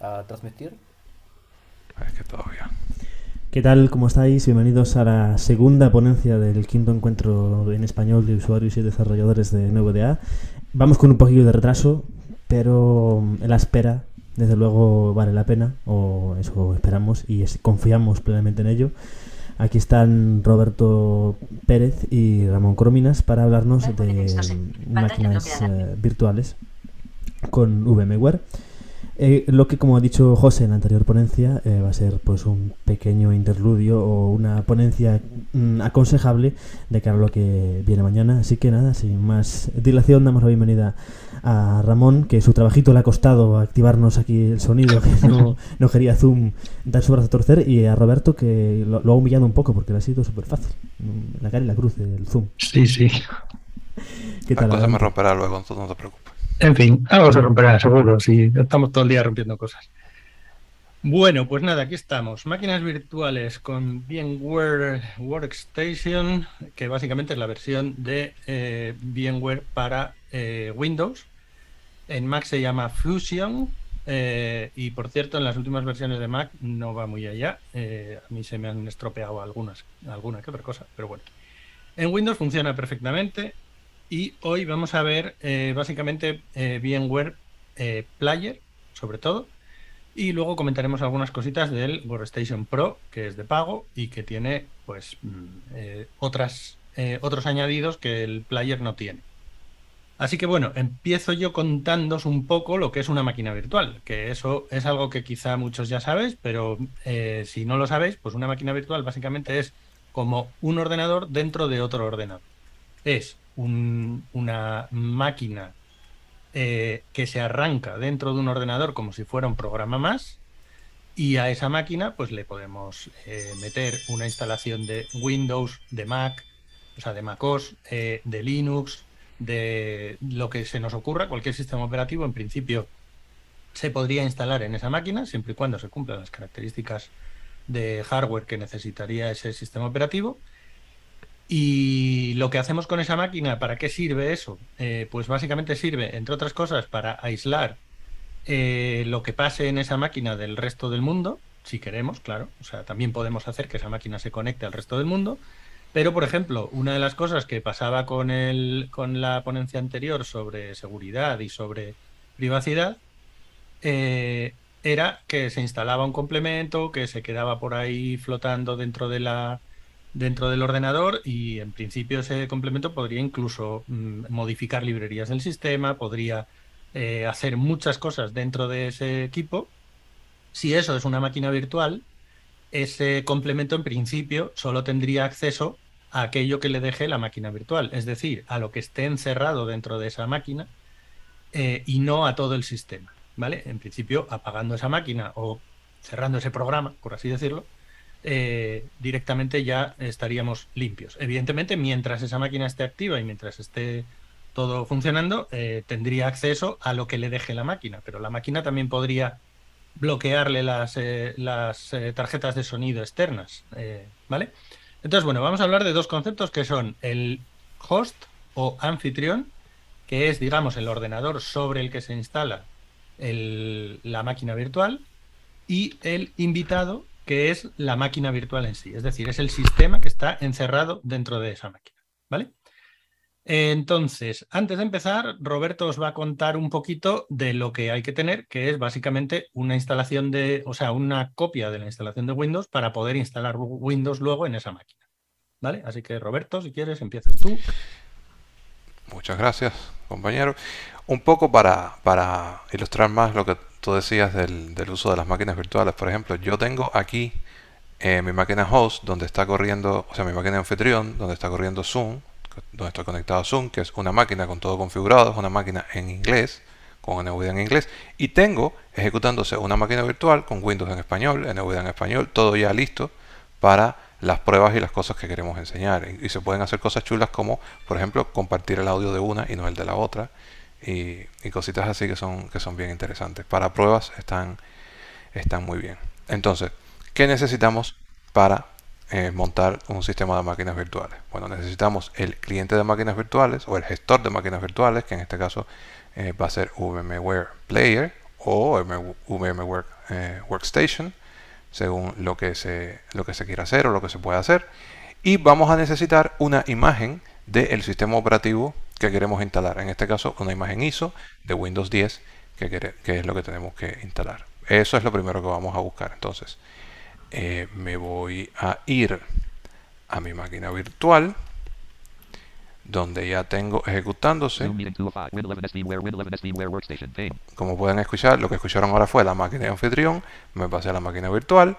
a transmitir. Es que todavía. ¿Qué tal? ¿Cómo estáis? Bienvenidos a la segunda ponencia del quinto encuentro en español de usuarios y desarrolladores de NVDA. Vamos con un poquillo de retraso, pero en la espera, desde luego, vale la pena, o eso esperamos y confiamos plenamente en ello. Aquí están Roberto Pérez y Ramón Crominas para hablarnos de máquinas eh, virtuales con VMware. Eh, lo que, como ha dicho José en la anterior ponencia, eh, va a ser pues un pequeño interludio o una ponencia mm, aconsejable de cara a lo que viene mañana. Así que nada, sin más dilación, damos la bienvenida a Ramón, que su trabajito le ha costado activarnos aquí el sonido, que no, no quería Zoom dar su brazo a torcer, y a Roberto, que lo, ha humillado un poco porque le ha sido súper fácil. La cara y la cruz del Zoom. Sí, sí. ¿Qué tal? me romperá luego, entonces no te preocupes. En fin, algo se romperá, seguro, si estamos todo el día rompiendo cosas. Bueno, pues nada, aquí estamos. Máquinas virtuales con VMware Workstation, que básicamente es la versión de eh, VMware para eh, Windows. En Mac se llama Fusion. Eh, y por cierto, en las últimas versiones de Mac no va muy allá. a mí se me han estropeado algunas, alguna que otra cosa, pero bueno. En Windows funciona perfectamente. Y hoy vamos a ver eh, básicamente eh, VMware eh, Player, sobre todo. Y luego comentaremos algunas cositas del Workstation Pro, que es de pago y que tiene pues mm, otras, otros añadidos que el Player no tiene. Así que bueno, empiezo yo contándos un poco lo que es una máquina virtual, que eso es algo que quizá muchos ya sabéis, pero si no lo sabéis, pues una máquina virtual básicamente es como un ordenador dentro de otro ordenador. Es una máquina eh, que se arranca dentro de un ordenador como si fuera un programa más y a esa máquina pues le podemos eh, meter una instalación de Windows, de Mac, o sea, de MacOS, eh, de Linux, de lo que se nos ocurra, cualquier sistema operativo en principio se podría instalar en esa máquina siempre y cuando se cumplan las características de hardware que necesitaría ese sistema operativo y lo que hacemos con esa máquina, ¿para qué sirve eso? Eh, pues básicamente sirve, entre otras cosas, para aislar eh, lo que pase en esa máquina del resto del mundo, si queremos, claro. O sea, también podemos hacer que esa máquina se conecte al resto del mundo. Pero, por ejemplo, una de las cosas que pasaba con, el, con la ponencia anterior sobre seguridad y sobre privacidad eh, era que se instalaba un complemento que se quedaba por ahí flotando dentro de la dentro del ordenador y en principio ese complemento podría incluso mm, modificar librerías del sistema, podría eh, hacer muchas cosas dentro de ese equipo. Si eso es una máquina virtual, ese complemento en principio solo tendría acceso a aquello que le deje la máquina virtual, es decir, a lo que esté encerrado dentro de esa máquina eh, y no a todo el sistema. ¿Vale? En principio, apagando esa máquina o cerrando ese programa, por así decirlo, eh, directamente ya estaríamos limpios. Evidentemente, mientras esa máquina esté activa y mientras esté todo funcionando, eh, tendría acceso a lo que le deje la máquina, pero la máquina también podría bloquearle las, eh, las tarjetas de sonido externas, ¿vale? Entonces, bueno, vamos a hablar de dos conceptos que son el host o anfitrión, que es, digamos, el ordenador sobre el que se instala la máquina virtual, y el invitado, que es la máquina virtual en sí. Es decir, es el sistema que está encerrado dentro de esa máquina. ¿Vale? Entonces, antes de empezar, Roberto os va a contar un poquito de lo que hay que tener, que es básicamente una instalación de, o sea, una copia de la instalación de Windows para poder instalar Windows luego en esa máquina. ¿Vale? Así que Roberto, si quieres, empiezas tú. Muchas gracias, compañero. Un poco para, para ilustrar más lo que tú decías del, uso de las máquinas virtuales. Por ejemplo, yo tengo aquí eh, mi máquina host donde está corriendo, o sea, mi máquina anfitrión donde está corriendo Zoom, donde estoy conectado a Zoom, que es una máquina con todo configurado, es una máquina en inglés, con NVIDIA en inglés, y tengo ejecutándose una máquina virtual con Windows en español, NVIDIA en español, todo ya listo para las pruebas y las cosas que queremos enseñar. Y, se pueden hacer cosas chulas como, por ejemplo, compartir el audio de una y no el de la otra y, cositas así que son, que son bien interesantes. Para pruebas están, están muy bien. Entonces, ¿qué necesitamos para eh, montar un sistema de máquinas virtuales? Bueno, necesitamos el cliente de máquinas virtuales o el gestor de máquinas virtuales, que en este caso eh, va a ser VMware Player o VM eh, Workstation, según lo que, se, lo que se quiera hacer o lo que se pueda hacer. Y vamos a necesitar una imagen del sistema operativo que queremos instalar. En este caso, una imagen ISO de Windows 10, que, que es lo que tenemos que instalar. Eso es lo primero que vamos a buscar. Entonces, eh, me voy a ir a mi máquina virtual donde ya tengo ejecutándose. Como pueden escuchar, lo que escucharon ahora fue la máquina de anfitrión. Me pasé a la máquina virtual.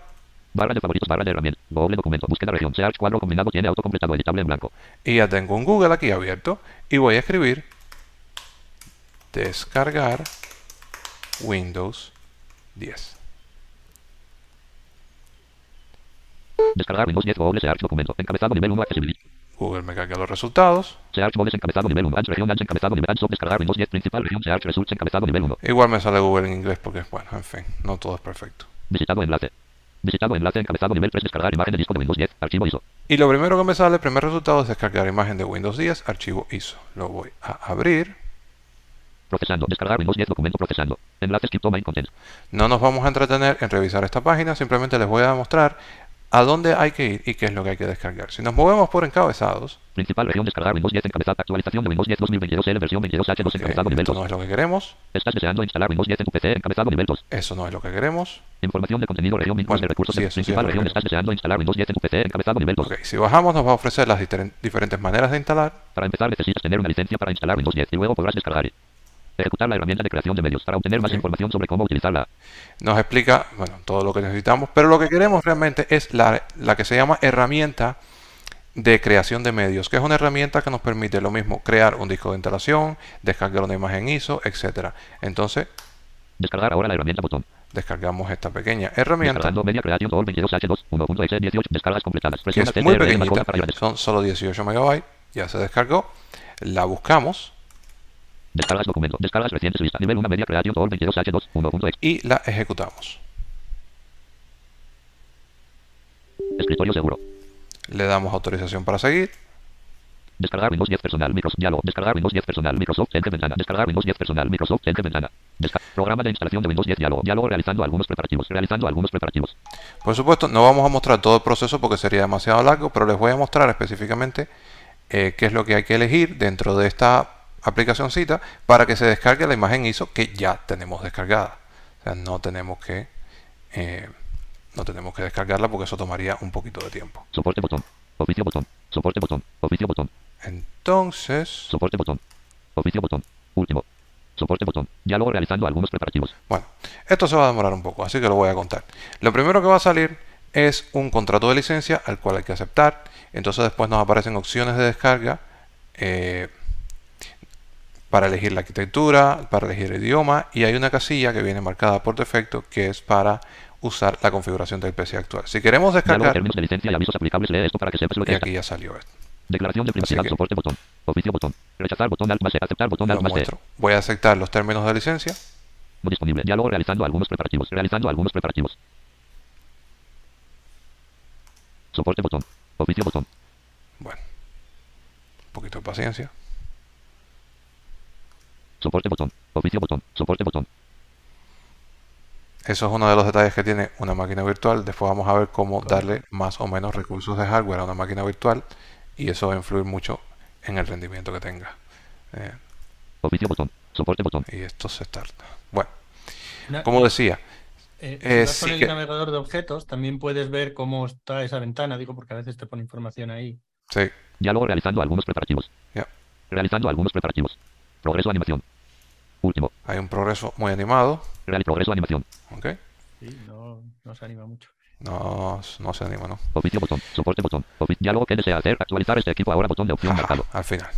Barra de favoritos, barra de herramientas, doble documento, búsqueda región, search cuadro combinado, tiene autocompletado, editable en blanco. Y ya tengo un Google aquí abierto y voy a escribir descargar Windows 10. Descargar Windows 10 doble search documento, encabezado nivel 1 accesibilidad. Google me carga los resultados. Search Boles encabezado nivel 1. región encabezado nivel Ancho descargar Windows 10 principal región Search Results encabezado nivel 1. Igual me sale Google en inglés porque, bueno, en fin, no todo es perfecto. Visitado enlace. Visitado enlace encabezado nivel 3 descargar imagen de disco de Windows 10 archivo ISO. Y lo primero que me sale, el primer resultado es descargar imagen de Windows 10 archivo ISO. Lo voy a abrir. Procesando. Descargar Windows 10 documento procesando. Enlace skip main content. No nos vamos a entretener en revisar esta página, simplemente les voy a mostrar a dónde hay que ir y qué es lo que hay que descargar. Si nos movemos por encabezados. Principal región descargar Windows 10 encabezado. Actualización de Windows 10 2022 L versión 22H2 encabezado nivel 2. no es lo que queremos. Estás deseando instalar Windows 10 en tu PC encabezado nivel 2. Eso no es lo que queremos. Información de contenido región bueno, de recursos sí, de principal región. Estás deseando instalar Windows 10 en tu PC encabezado nivel 2. Okay, si bajamos nos va a ofrecer las diferentes maneras de instalar. Para empezar necesitas tener una licencia para instalar Windows 10 y luego podrás descargar. Ejecutar la herramienta de creación de medios para obtener más información sobre cómo utilizarla. Nos explica bueno, todo lo que necesitamos, pero lo que queremos realmente es la, la que se llama herramienta de creación de medios, que es una herramienta que nos permite lo mismo crear un disco de instalación, descargar una imagen ISO, etcétera. Entonces, descargar ahora la herramienta botón. Descargamos esta pequeña herramienta. Media Creation 22H2 1.exe18 descargas completadas. Que es muy pequeñita, son solo 18 megabytes. Ya se descargó. La buscamos. Descargas documento. Descargas recientes lista. Nivel 1 media 22H2 1.exe. Y la ejecutamos. Escritorio seguro. Le damos autorización para seguir. Descargar Windows 10 personal Microsoft diálogo. Descargar Windows 10 personal Microsoft entre ventana. Descargar Windows 10 personal Microsoft entre ventana. programa de instalación de Windows 10 diálogo. Diálogo realizando algunos preparativos. Realizando algunos preparativos. Por supuesto, no vamos a mostrar todo el proceso porque sería demasiado largo, pero les voy a mostrar específicamente eh, qué es lo que hay que elegir dentro de esta aplicacióncita para que se descargue la imagen ISO que ya tenemos descargada. O sea, no tenemos que eh, no tenemos que descargarla porque eso tomaría un poquito de tiempo. Soporte botón. Oficio botón. Soporte botón. Oficio botón. Entonces. Soporte botón. Oficio botón. Último. Soporte botón. Diálogo realizando algunos preparativos. Bueno, esto se va a demorar un poco, así que lo voy a contar. Lo primero que va a salir es un contrato de licencia al cual hay que aceptar. Entonces después nos aparecen opciones de descarga. Eh, para elegir la arquitectura, para elegir el idioma y hay una casilla que viene marcada por defecto que es para usar la configuración del PC actual. Si queremos descargar... términos de licencia y avisos aplicables, lee esto para que sepas lo que Y aquí ya salió esto. Declaración de privacidad, soporte botón, oficio botón, rechazar botón más aceptar botón más Voy a aceptar los términos de licencia. No disponible. Diálogo realizando algunos preparativos. Realizando algunos preparativos. Soporte botón. Oficio botón. Bueno. Un poquito de paciencia. Soporte botón. Oficio botón. Soporte botón. Eso es uno de los detalles que tiene una máquina virtual. Después vamos a ver cómo darle más o menos recursos de hardware a una máquina virtual y eso va a influir mucho en el rendimiento que tenga. Eh, Oficio botón, soporte botón. Y esto se starta. Bueno, como decía, eh, eh, si con el navegador de objetos también puedes ver cómo está esa ventana, digo porque a veces te pone información ahí. Sí. Diálogo realizando algunos preparativos. Realizando algunos preparativos. Progreso animación. Último. Hay un progreso muy animado. Real progreso animación. Ok. Sí, no, no se anima mucho. No, no se anima, ¿no? Oficio botón, soporte botón, oficio, diálogo que desea hacer, actualizar este equipo ahora botón de opción marcado. Al final,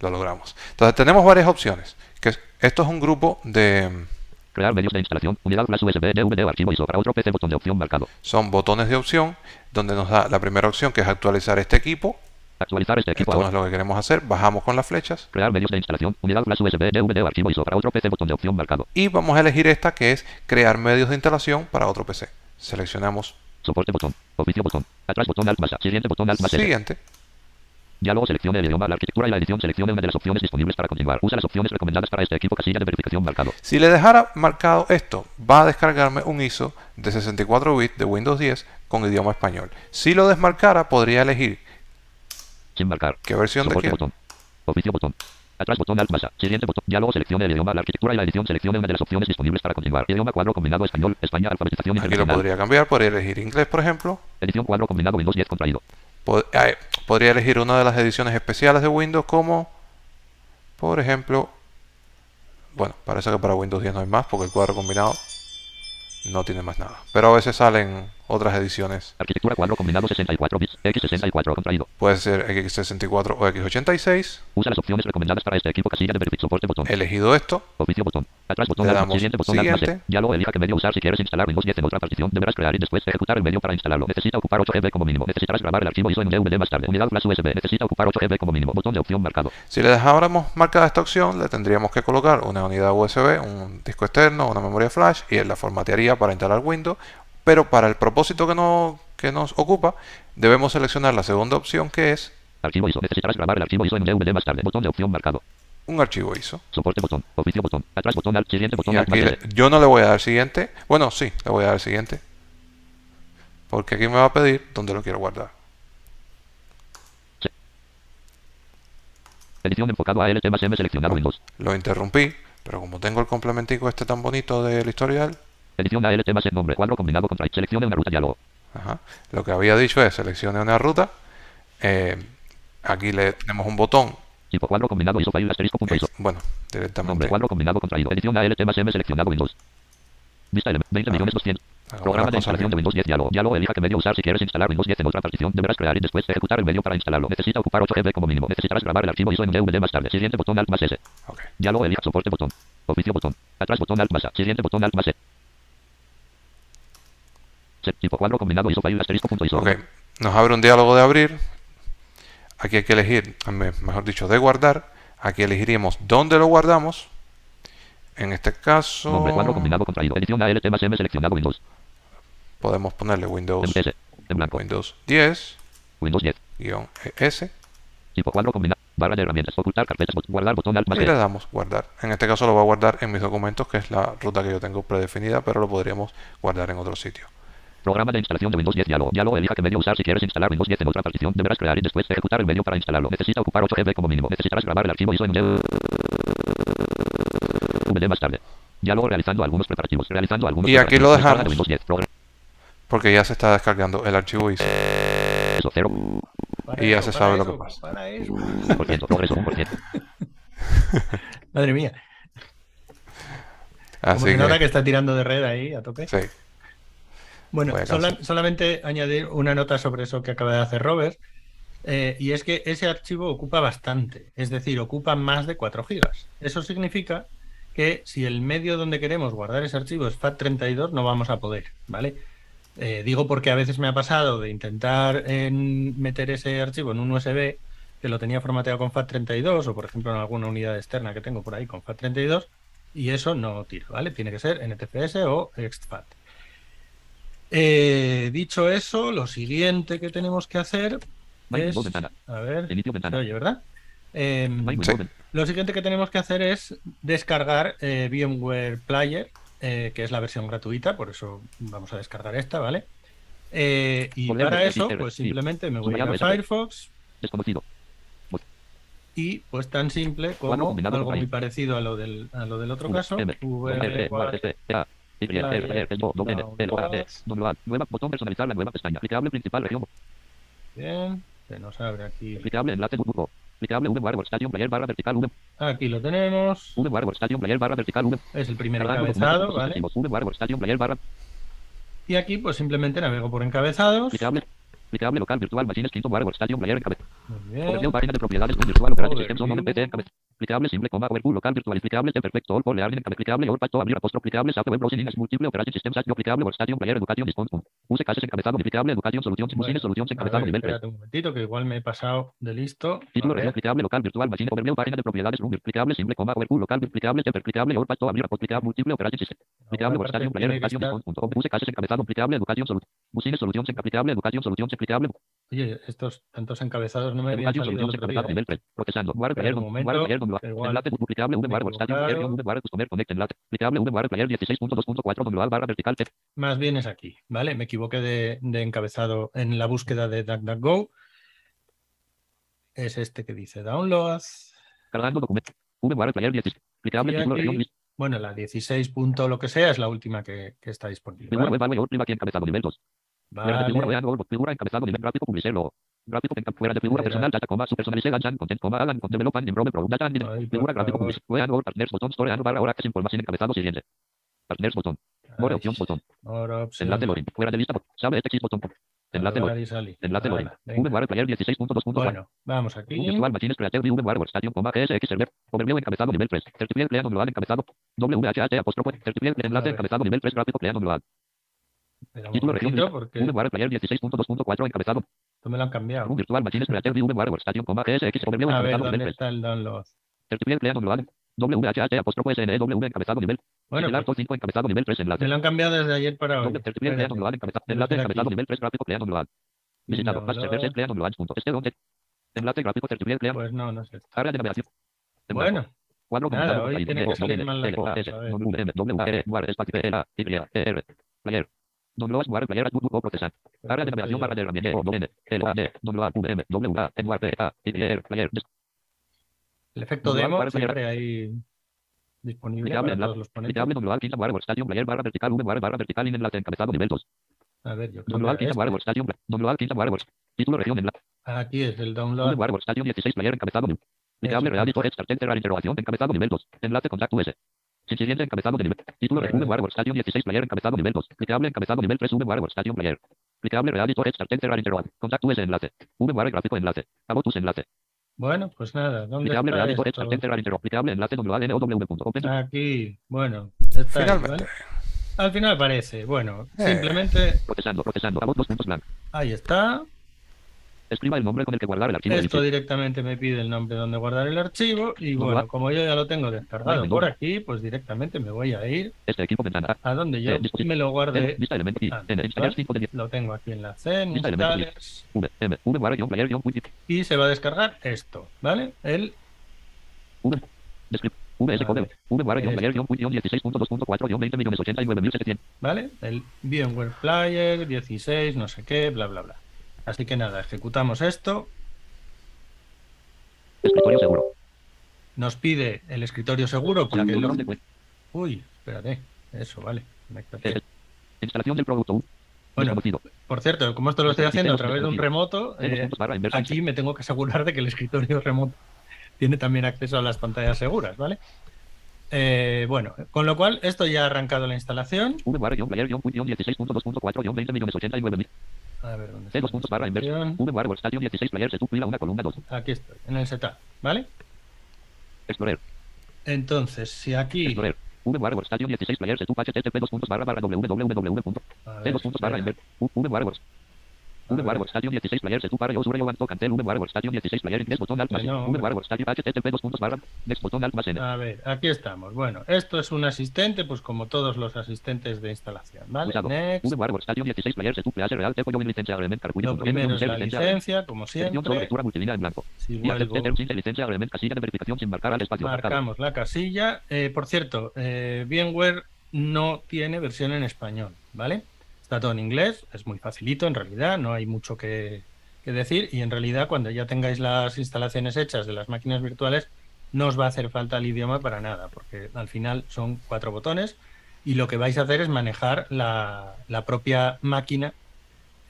lo logramos. Entonces tenemos varias opciones. Que esto es un grupo de... Crear medios de instalación, unidad flash USB, DVD o archivo ISO para otro PC, botón de opción marcado. Son botones de opción donde nos da la primera opción que es actualizar este equipo Actualizar este equipo. Esto no es lo que queremos hacer. Bajamos con las flechas. Crear medios de instalación. Unidad flash USB, DVD archivo ISO para otro PC. Botón de opción marcado. Y vamos a elegir esta que es crear medios de instalación para otro PC. Seleccionamos. Soporte botón. Oficio botón. Atrás botón alt más. Siguiente botón alt más. Siguiente. Diálogo seleccione el idioma, la arquitectura y la edición. Seleccione una de las opciones disponibles para continuar. Usa las opciones recomendadas para este equipo. Casilla de verificación marcado. Si le dejara marcado esto, va a descargarme un ISO de 64 bits de Windows 10 con idioma español. Si lo desmarcara, podría elegir Sin marcar. qué versión de Soporte quiero. botón. Oficio botón. Atrás botón alt masa. Siguiente botón. Diálogo seleccione el idioma, la arquitectura y la edición. Seleccione una de las opciones disponibles para continuar. Idioma cuadro combinado español, España, alfabetización Aquí lo podría cambiar, podría elegir inglés, por ejemplo. Edición cuadro combinado Windows 10 contraído. Pod- eh, podría elegir una de las ediciones especiales de Windows como, por ejemplo, bueno, parece que para Windows 10 no hay más porque el cuadro combinado no tiene más nada. Pero a veces salen otras ediciones. Arquitectura cuadro combinado 64 bits. X64 contraído. Puede ser X64 o X86. Usa las opciones recomendadas para este equipo. Casilla de verificación. Soporte botón. Elegido esto. Oficio botón. Atrás botón Le damos Siguiente botón siguiente. E. Diálogo elija qué medio usar si quieres instalar Windows 10 en otra partición. Deberás crear y después ejecutar el medio para instalarlo. Necesita ocupar 8 GB como mínimo. Necesitarás grabar el archivo ISO en un DVD más tarde. Unidad flash USB. Necesita ocupar 8 GB como mínimo. Botón de opción marcado. Si le dejáramos marcada esta opción, le tendríamos que colocar una unidad USB, un disco externo, una memoria flash y él la formatearía para instalar Windows. Pero para el propósito que, no, que nos ocupa, debemos seleccionar la segunda opción que es Archivo ISO. Necesitarás grabar el archivo ISO en un DVD más tarde. Botón de opción marcado. un archivo ISO. Soporte botón. Oficio botón. Atrás botón alt. Siguiente botón Y aquí le- yo no le voy a dar siguiente. Bueno, sí, le voy a dar siguiente. Porque aquí me va a pedir dónde lo quiero guardar. Edición enfocado a más M seleccionado Windows. Lo interrumpí, pero como tengo el complementico este tan bonito del historial, Edición ALT más el nombre. Cuadro combinado contra Seleccione una ruta diálogo. Ajá. Lo que había dicho es seleccione una ruta. eh, aquí le tenemos un botón. Tipo cuadro combinado ISO file asterisco punto ISO. Bueno, Nombre directamente. cuadro combinado contraído. Edición ALT más M seleccionado Windows. Vista element 20 millones 200. Hagamos Programa de instalación de bien. Windows 10 diálogo. Diálogo elija qué medio usar si quieres instalar Windows 10 en otra partición. Deberás crear y después ejecutar el medio para instalarlo. Necesita ocupar 8 GB como mínimo. Necesitarás grabar el archivo ISO en un DVD más tarde. Siguiente botón alt más S. Ok. Diálogo elija soporte botón. Oficio botón. Atrás botón alt más A. Siguiente botón alt más E. Tipo cuadro combinado ISO file asterisco punto ISO. Ok. Nos abre un diálogo de abrir. Aquí hay que elegir, me- mejor dicho, de guardar. Aquí elegiríamos dónde lo guardamos. En este caso, Nombre cuadro combinado contraído. Edición ALT más M seleccionado Windows. podemos ponerle Windows, En S. En blanco. Windows 10, Windows 10. guion S. Tipo cuadro combinado. Barra de herramientas. Ocultar carpetas. Guardar botón alt más Y E. le damos guardar. En este caso lo voy a guardar en mis documentos, que es la ruta que yo tengo predefinida, pero lo podríamos guardar en otro sitio. Programa de instalación de Windows 10 diálogo. Diálogo elija qué medio usar si quieres instalar Windows 10 en otra partición. Deberás crear y después ejecutar el medio para instalarlo. Necesita ocupar 8 GB como mínimo. Necesitarás grabar el archivo ISO en un DVD más tarde. Diálogo realizando algunos preparativos. Realizando algunos Y aquí lo dejamos. de Windows 10. Programa Porque ya se está descargando el archivo ISO. 0. Para Y ya eso, se sabe lo eso, que pasa. eso. 1%. Progreso 1%. Madre mía. Como Así se nota que que, está tirando de red ahí a tope. sí. Bueno, sola- solamente añadir una nota sobre eso que acaba de hacer Robert. eh, y es que ese archivo ocupa bastante, es decir, ocupa más de 4 gigas. Eso significa que si el medio donde queremos guardar ese archivo es FAT32, no vamos a poder, ¿vale? Eh, digo porque a veces me ha pasado de intentar en meter ese archivo en un USB que lo tenía formateado con FAT32 o por ejemplo en alguna unidad externa que tengo por ahí con FAT32 y eso no tira, ¿vale? Tiene que ser NTFS o exFAT. Eh, dicho eso, lo siguiente que tenemos que hacer es... A ver, se oye, ¿verdad? Eh, Sí. ventana. lo siguiente que tenemos que hacer es descargar eh, VMware Player, eh, que es la versión gratuita, por eso vamos a descargar esta, ¿vale? Eh, y para eso, pues simplemente me voy a. Firefox Desconocido. y pues tan simple como algo muy parecido a lo del, a lo del otro caso, E. Nueva, botón personalizar la nueva pestaña. Clicable principal región. Bien, se nos abre aquí. Clicable enlace Google. Clicable VMware Workstation Player barra vertical V. Aquí lo tenemos. VMware Workstation Player barra vertical V. Es el primer encabezado, ¿vale? sucesivos. VMware Workstation Player barra Y aquí pues simplemente navego por encabezados. clicable. Clicable local virtual machines quinto WarWare Workstation Player encabez. Muy bien. página de propiedades virtual son Overview. PC encabez. Clicable simple coma overview local virtual clicable perfecto all por learning. Clicable all pasto abrir apóstrofe clicable SAP web browsing index múltiple operating system site clicable Workstation Player education punto. Use cases encabezado clicable educación solución Bueno, solución encabezado nivel 3. espérate un momentito que igual me he pasado de listo. Título región clicable local virtual machine overview página de propiedades room clicable simple coma overview local clicable temper clicable all pasto abrir clicable múltiple operating system. Clicable Workstation Player education punto. Use cases encabezado clicable educación solución. Solución aplicable educación solución clicable Oye, estos tantos encabezados no me habían Educación, salido el soluciones otro día. encabezados, nivel 3. Procesando. Word Espera player, un no- momento, Word player, no- que igual enlace duplicable, me he VMware, Stadium equivocado. Player, VMware, customer connect, enlace. Duplicable, VMware player 16.2.4, WA barra vertical, T. Más bien es aquí, ¿vale? Me equivoqué de, de encabezado en la búsqueda de DuckDuckGo. Es este que dice download. Cargando documento. VMware player 16. Duplicable, Y título, aquí- región, list. Bueno, la 16 punto lo que sea es la última que, que está disponible. Figura ¿vale? web, barra, prima aquí encabezado, nivel 2. De figura, Vale, vean, figura encabezado, nivel gráfico, publisher, logo. Gráfico, en- fuera de figura personal, data, coma, su personalice, ganchan, content, coma, hagan, con developan, product, data, and- Ay, por figura gráfico, vean, Word, partners, botón, store, and, barra, ahora, access, información, encabezado, siguiente. Partners, botón. More opción, botón. ahora opción. Enlace login. Fuera de lista. Sable este botón. Enlace login. Enlace login. VMware Player 16.2.4. Bueno, vamos aquí. Virtual Machines Creative VMware Workstation, coma, GSX Server. Overview encabezado nivel 3. Certificate Clean Global encabezado. WHH apóstrofe. Certificate A enlace encabezado nivel 3 gráfico Clean Global. Un momentito, porque VMware Player 16.2.4 encabezado. me lo han cambiado. Virtual Machines Creative VMware Workstation, coma, GSX Overview A ver, ¿dónde nivel 3. está el download? Certificate Clean Global. WHH apóstrofe SNW encabezado nivel. Bueno, Similar pues, 5 encabezado nivel 3 enlace. me lo han cambiado desde ayer para hoy. Encabezado. Enlace encabezado nivel 3 gráfico. Visitado. Más Download. server Global. punto. Este donde. Enlace gráfico. Pues no, no sé. Área de navegación. En Bueno. Cuadro nada, comentado hoy por tiene Jaime, que salir N, mal la L, O, cosa, S, a ver. W, M, W, E, Word, espacio, P, L, Y, E, R, player. Download Word player, Google procesar. Área de navegación barra de herramientas. O, N, L, A, D, download, V, M, W, A, N, Word, P, A, Y, R, player. el efecto demo siempre hay disponible Clicable, para enlace. todos los ponentes. Clicable, download, Kinta Word, Workstation, player, barra vertical, V, Word, barra vertical, en enlace encabezado, nivel 2. A ver, yo creo Download, que Kinta este. Word, Workstation, download, Kinta Word, Works- título, región, enlace. aquí es el download. Word, Workstation 16, player, encabezado, nivel. Clicable, Eso. real, editor, start, enter, interrogación, encabezado, nivel 2. Enlace, contacto S. Siguiente encabezado de nivel. Título de Vale. VMware Workstation 16 Player encabezado nivel 2. Clicable encabezado nivel 3 VMware Workstation Player. Clicable enlace. Gráfico enlace. Abotus enlace. Bueno, pues nada, ¿dónde Clicable enlace WANOW.open. Aquí, bueno, está ahí, Finalmente. ¿vale? Al final aparece, bueno, Eh. simplemente Procesando, procesando. Puntos blank. ahí está. Escriba el nombre con el que guardar el archivo. Esto directamente me pide el nombre donde guardar el archivo y ¿Dónde bueno, va? como yo ya lo tengo descargado por aquí, pues directamente me voy a ir Este equipo ventana. a donde yo Eh, me lo guarde. Vista elemento I. Ah, N. Instalar ¿vale? 5 de 10. Lo tengo aquí en la C, elemento instales, V. M. VMware guion player y se va a descargar esto, ¿vale? El V. Descript. VS Code. VMware player guion wiki guion 16.2.4 guion 20 millones 89 mil 700. ¿vale? El VMware Player 16, no sé qué, bla, bla, bla. Así que nada, ejecutamos esto. Escritorio seguro. Nos pide el escritorio seguro porque lo... Uy, espérate. Eso, vale. Conéctate. Instalación del producto. Bueno, por cierto, como esto lo estoy haciendo a través de un remoto, eh, aquí me tengo que asegurar de que el escritorio remoto tiene también acceso a las pantallas seguras, ¿vale? Eh, bueno, con lo cual esto ya ha arrancado la instalación. VMware guion player guion wiki guion 16.2.4 guion 20 millones 89 mil. A ver dónde está dos la puntos barra. VMware Workstation 16 player se fila una columna 2. Aquí estoy, en el setup, ¿vale? Explorer. Entonces, si aquí... Explorer. VMware Workstation 16 player se http dos puntos barra barra www punto A ver, puntos barra inversa. VMware. A ver. Workstation 16 player se barra yo usuario yo banco cancel VMware Workstation 16 player inglés botón alt más Bueno, N. VMware Workstation http dos puntos barra next botón alt más N. A ver, aquí estamos. Bueno, esto es un asistente, pues como todos los asistentes de instalación, ¿vale? Next. VMware Workstation 16 player se hace real tepo yo en licencia element carcuyo Lo primero es la licencia, como siempre. lectura multilínea en blanco. Si vuelvo, terms sin licencia element casilla de verificación sin marcar al espacio marcamos la casilla. Eh, por cierto, eh, VMware no tiene versión en español, ¿vale? Está todo en inglés, es muy facilito en realidad, no hay mucho que, que decir y en realidad cuando ya tengáis las instalaciones hechas de las máquinas virtuales no os va a hacer falta el idioma para nada, porque al final son cuatro botones y lo que vais a hacer es manejar la, la propia máquina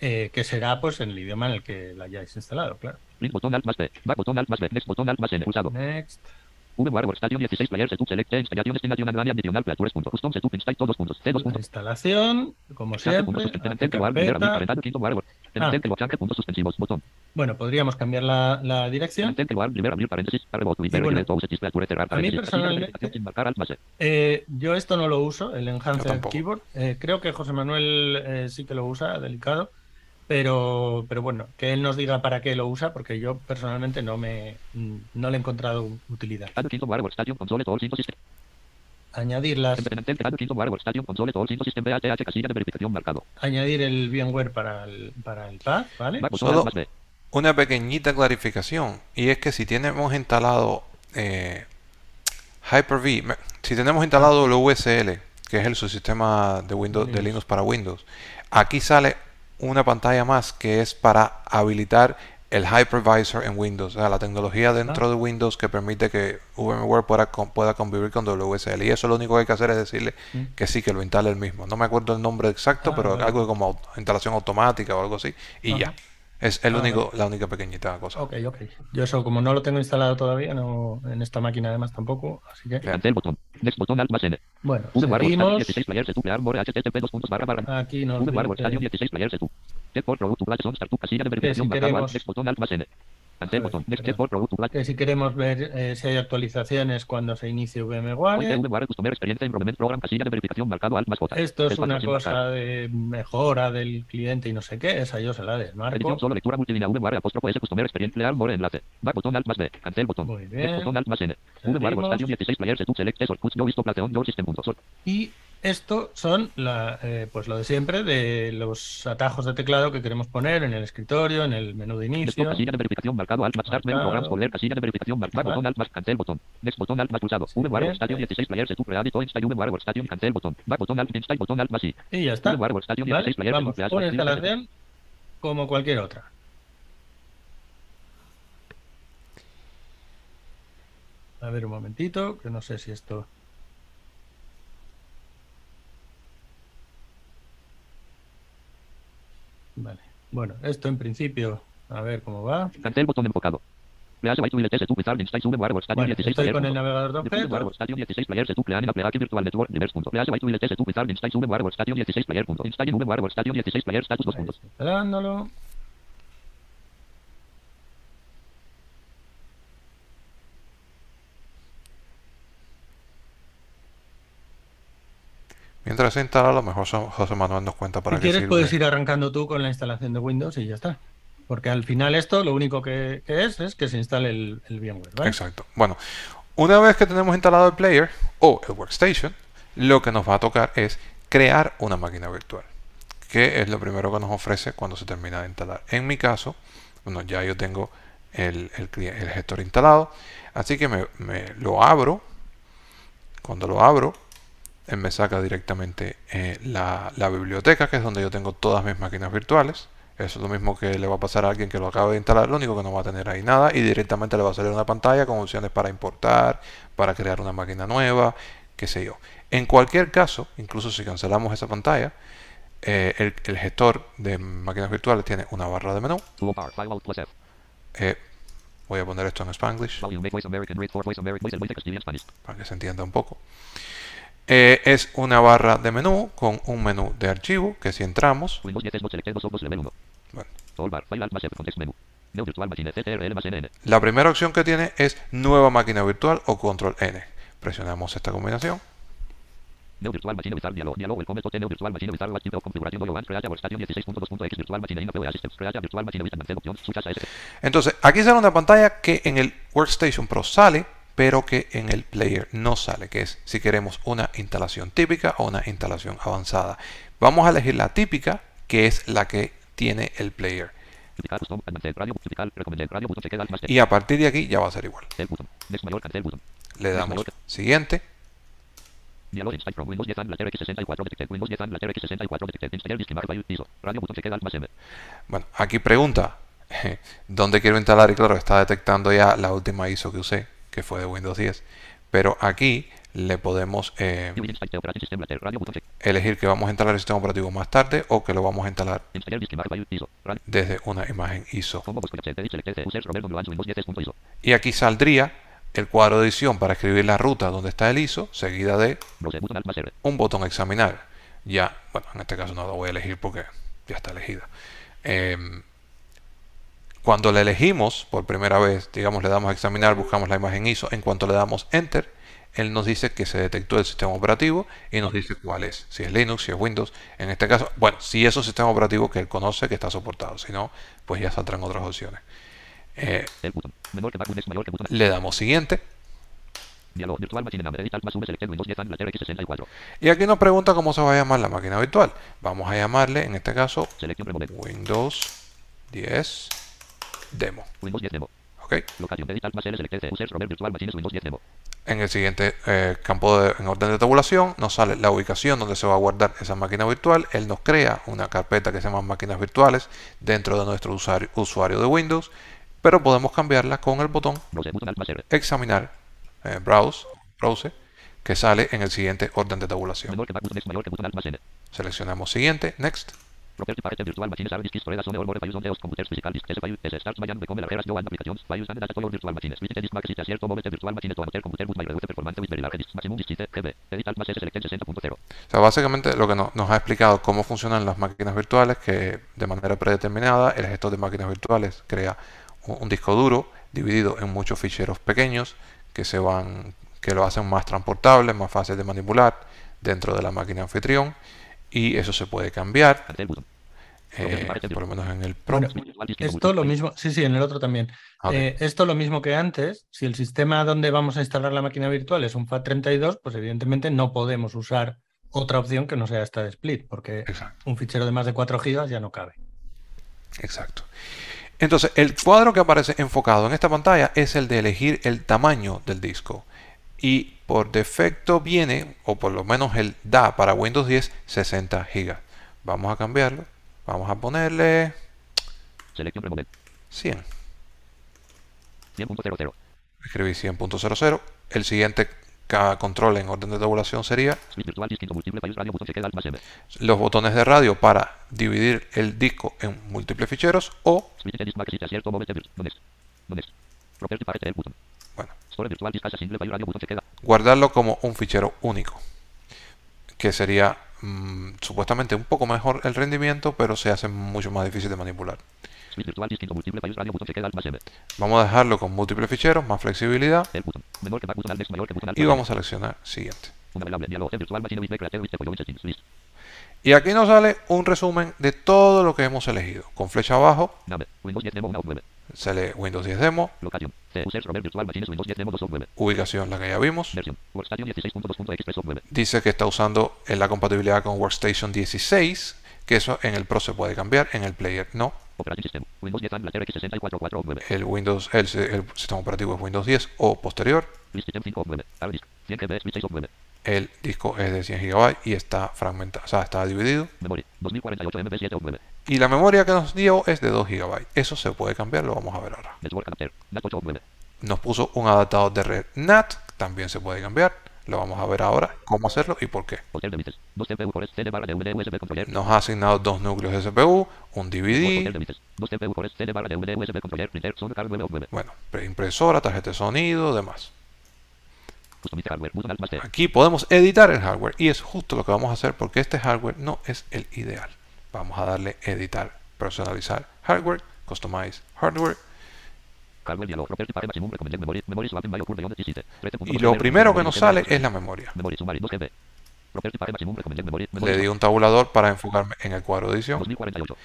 eh, que será pues en el idioma en el que la hayáis instalado, claro. Botón alt más B. Back botón alt más B. Next botón alt más N. Pulsado. Next. VMware Workstation 16 player setup select instalación destination and adicional platures punto custom setup install todos puntos C dos La puntos instalación, como siempre, Ah. Bueno, podríamos cambiar la, la dirección. y bueno, a mí personalmente- E. Eh, yo esto no lo uso, el tampoco. Keyboard. Eh, creo que José Manuel eh, sí que lo usa, delicado. Pero, pero bueno, que él nos diga para qué lo usa, porque yo personalmente no me no le he encontrado utilidad. Añadir las añadir el VMware para el, para el pad, ¿vale? Botón, Solo-. Una pequeñita clarificación, y es que si tenemos instalado eh, Hyper-V, si tenemos instalado WSL, que es el subsistema de Windows de. Linux para Windows, aquí sale una pantalla más que es para habilitar el hypervisor en Windows, o sea, la tecnología dentro de Windows que permite que VMware pueda, con- pueda convivir con WSL. Y eso lo único que hay que hacer es decirle Mm. que sí, que lo instale el mismo. No me acuerdo el nombre exacto, Ah, pero algo como instalación automática o algo así. Y Ajá. ya. Es el Ah, único, la única pequeñita cosa. Ok, ok. Yo eso, como no lo tengo instalado todavía, no en esta máquina además tampoco, así que, botón. Next, botón, Alt más N. bueno, VMware, Workstation, seguimos. 16, player, setup, lear, more, http, dos puntos, barra, barra. Aquí nos VMware, dice Workstation, 16, player, setup. Checkpoint, root, to, black, on, start, to, casilla de verificación si marcado, Alt, queremos- next, botón, Alt más N. Que si queremos ver eh, si hay actualizaciones cuando se inicie más J. Esto es una cosa de mejora del cliente y no sé qué, esa yo se la desmarco. Edición solo lectura multilínea VMware apóstrofo S customer experience leal more enlace. Back botón alt más B. Cancel botón. Muy bien. botón alt más N. VMware. Workstation 16 player setup select eso push yo visto plateón yo system punto. Y esto son la, eh, pues lo de siempre de los atajos de teclado que queremos poner en el escritorio, en el menú de Desktop inicio. casilla de verificación marcado alt más start menu programs folder casilla de verificación marcado. Botón alt más cancel botón. Next botón alt más pulsado. VMware bien. Workstation 16 player setup readito install VMware Workstation cancel botón. Back botón alt install botón alt más I. Y ya está. VMware Workstation ¿Vale? 16 player Vamos, readito instalación como cualquier otra. A ver un momentito, que no sé si esto... Vale. Bueno, esto en principio, a ver cómo va. Cancel botón enfocado. Will setup wizard install VMware Workstation Bueno, 16 estoy player. con el punto. navegador de De VMware objetos. Workstation 16 player setup plan en Apple Virtual Network reverse punto. Please by to will setup wizard install VMware Workstation 16 player punto. Install en VMware Workstation 16 player status dos Ahí puntos. estoy Instalándolo. Mientras se instala, a lo mejor José Manuel nos cuenta para Si qué quieres sirve. puedes ir arrancando tú con la instalación de Windows y ya está. Porque al final esto lo único que, que es es que se instale el, el VMware. ¿vale? Exacto. Bueno, una vez que tenemos instalado el player o el workstation, lo que nos va a tocar es crear una máquina virtual, que es lo primero que nos ofrece cuando se termina de instalar. En mi caso, bueno, ya yo tengo el, el gestor instalado, así que me, me lo abro. Cuando lo abro, él me saca directamente eh, la, la biblioteca, que es donde yo tengo todas mis máquinas virtuales. Eso es lo mismo que le va a pasar a alguien que lo acabe de instalar, lo único que no va a tener ahí nada y directamente le va a salir una pantalla con opciones para importar, para crear una máquina nueva, qué sé yo. En cualquier caso, incluso si cancelamos esa pantalla, eh, el, el gestor de máquinas virtuales tiene una barra de menú. Eh, voy a poner esto en Spanglish para que se entienda un poco. Eh, es una barra de menú con un menú de archivo que si entramos, Windows 10 es not selected, dos ojos, level 1. bueno, Toolbar, File Alt más F, context menú. Neo Virtual Machine, CTRL más NN. la primera opción que tiene es nueva máquina virtual o control N. Presionamos esta combinación. Neo Virtual Machine Wizard Dialog. Dialog Welcome to Neo Virtual Machine Wizard Active Configuración Doyo One Create Workstation 16.2.x Virtual Machine in API Systems Create Virtual Machine Wizard Cancel Options Switch AS Entonces, aquí sale una pantalla que en el Workstation Pro sale, pero que en el player no sale, que es si queremos una instalación típica o una instalación avanzada. Vamos a elegir la típica, que es la que tiene el player. Y a partir de aquí ya va a ser igual. Le damos siguiente. Dialog Install from Windows 10 and Later X64 Detected. Windows 10 and Later X64 Detected. Installer Disk Mark by ISO. Radio Button Check Alt más M. Bueno, aquí pregunta dónde quiero instalar y claro, está detectando ya la última ISO que usé, que fue de Windows 10. Pero aquí le podemos eh, elegir que vamos a instalar el sistema operativo más tarde o que lo vamos a instalar desde una imagen ISO. Combo Box Project Edit Select C. Users Roberto Luans Windows 10.ISO. Y aquí saldría el cuadro de edición para escribir la ruta donde está el ISO, seguida de un botón examinar. Ya, bueno, en este caso no lo voy a elegir porque ya está elegida. Em, cuando la elegimos por primera vez, digamos, le damos a examinar, buscamos la imagen ISO, en cuanto le damos Enter, él nos dice que se detectó el sistema operativo y nos dice cuál es, si es Linux, si es Windows. En este caso, bueno, si es un sistema operativo que él conoce que está soportado, si no, pues ya saldrán otras opciones. Eh, le damos siguiente Diálogo. Virtual Machine Name. Edit Alt más V. Selected Windows 10 Anglaterra X64. Y aquí nos pregunta cómo se va a llamar la máquina virtual. Vamos a llamarle, en este caso. Windows 10 Demo. Windows 10 Demo. ¿Ok? Locación. Edit Alt más L. Selected C. Users Robert Virtual Machines Windows 10 Demo. En el siguiente eh, campo de- en orden de tabulación nos sale la ubicación donde se va a guardar esa máquina virtual. Él nos crea una carpeta que se llama máquinas virtuales dentro de nuestro usuario, usuario de Windows, pero podemos cambiarla con el botón examinar, eh, browse, browse, que sale en el siguiente orden de tabulación. Seleccionamos siguiente, next, Property Package Virtual Machines Hard Disk Storage Zone or More Files on Theos Computers Physical Disk S File S Start Mayan Become Largeras Go and Applications Files and Data Store Virtual Machines. Visit Disk Max Site Cierto Mobile Virtual Machines To Amateur Computer Boot My Reduce Performance With Very Large Disk Maximum Disk Site GB Edit Alt más S Selected 60.0 O sea, básicamente lo que no- nos ha explicado cómo funcionan las máquinas virtuales, que de manera predeterminada el gestor de máquinas virtuales crea un, un disco duro dividido en muchos ficheros pequeños que se van, que lo hacen más transportable, más fácil de manipular dentro de la máquina anfitrión y eso se puede cambiar, eh, por lo menos en el Pro. Bueno, Virtual Disk Esto lo mismo, sí, sí, en el otro también. Ok. Eh, esto lo mismo que antes. Si el sistema donde vamos a instalar la máquina virtual es un FAT32, pues evidentemente no podemos usar otra opción que no sea esta de split, porque Exacto. un fichero de más de 4 GB ya no cabe. Exacto. Entonces, el cuadro que aparece enfocado en esta pantalla es el de elegir el tamaño del disco. Y por defecto viene, o por lo menos él da para Windows 10, 60 GB. Vamos a cambiarlo. Vamos a ponerle Selección Remover 100. 100.00 Escribí 100.00. El siguiente control en orden de tabulación sería Virtual Radio los botones de radio para dividir el disco en múltiples ficheros o, El bueno, Guardarlo como un fichero único, que sería mm, supuestamente un poco mejor el rendimiento, pero se hace mucho más difícil de manipular. Vamos a dejarlo con múltiples ficheros, más flexibilidad, y vamos a seleccionar siguiente. Y aquí nos sale un resumen de todo lo que hemos elegido. Con flecha abajo Name Windows 10 Demo 1 9 sale Windows 10 Demo, Locación C Users Robert Virtual Machines Windows 10 Demo 2 9 ubicación la que ya vimos. Versión Workstation 16.2.express 9 Dice que está usando en la compatibilidad con Workstation 16, que eso en el Pro se puede cambiar, en el Player no. Operating System Windows 10 Anglaterra X64 9 El Windows, el, el sistema operativo es Windows 10 o posterior. List System 5 9 Hard Disk 100 GB Split 6 9 El disco es de 100 GB y está fragmentado, o sea, está dividido. Memory 2048 MB 7 9 Y la memoria que nos dio es de 2 GB. Eso se puede cambiar, lo vamos a ver ahora. Network Adapter NAT 8 9 Nos puso un adaptador de red NAT, también se puede cambiar. Lo vamos a ver ahora cómo hacerlo y por qué. Hotel de Mites 2 CPU por CD barra DVD USB controller Nos ha asignado dos núcleos de CPU, un DVD, de Mites 2 CPU por CD barra DVD USB controller printer son car 9 9 bueno, impresora, tarjeta de sonido, demás. Customize hardware button Alt más T Aquí podemos editar el hardware y es justo lo que vamos a hacer porque este hardware no es el ideal. Vamos a darle editar, personalizar hardware, customize hardware Hardware diálogo Property Package Maximum Recommended Memory Memory Swap Bio Curve Beyond 17 y lo primero que nos sale es la memoria. Memory Summary 2 GB Property Package Maximum Recommended Memory Le di un tabulador para enfocarme en el cuadro de edición. 2048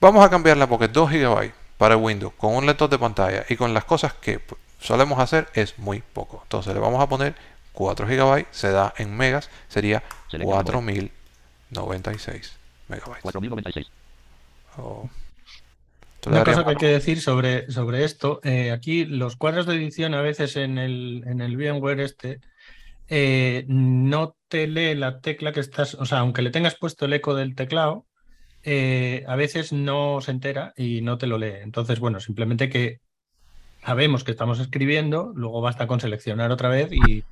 Vamos a cambiarla porque 2 GB para Windows con un lector de pantalla y con las cosas que solemos hacer es muy poco. Entonces le vamos a poner 4 GB, se da en megas, sería Selección 4096 megabytes. 4096 O- esto le Una cosa que hay que decir sobre, sobre esto, eh, aquí los cuadros de edición a veces en el, en el VMware este eh, no te lee la tecla que estás, o sea, aunque le tengas puesto el eco del teclado, eh, a veces no se entera y no te lo lee. Entonces, bueno, simplemente que sabemos que estamos escribiendo, luego basta con seleccionar otra vez y,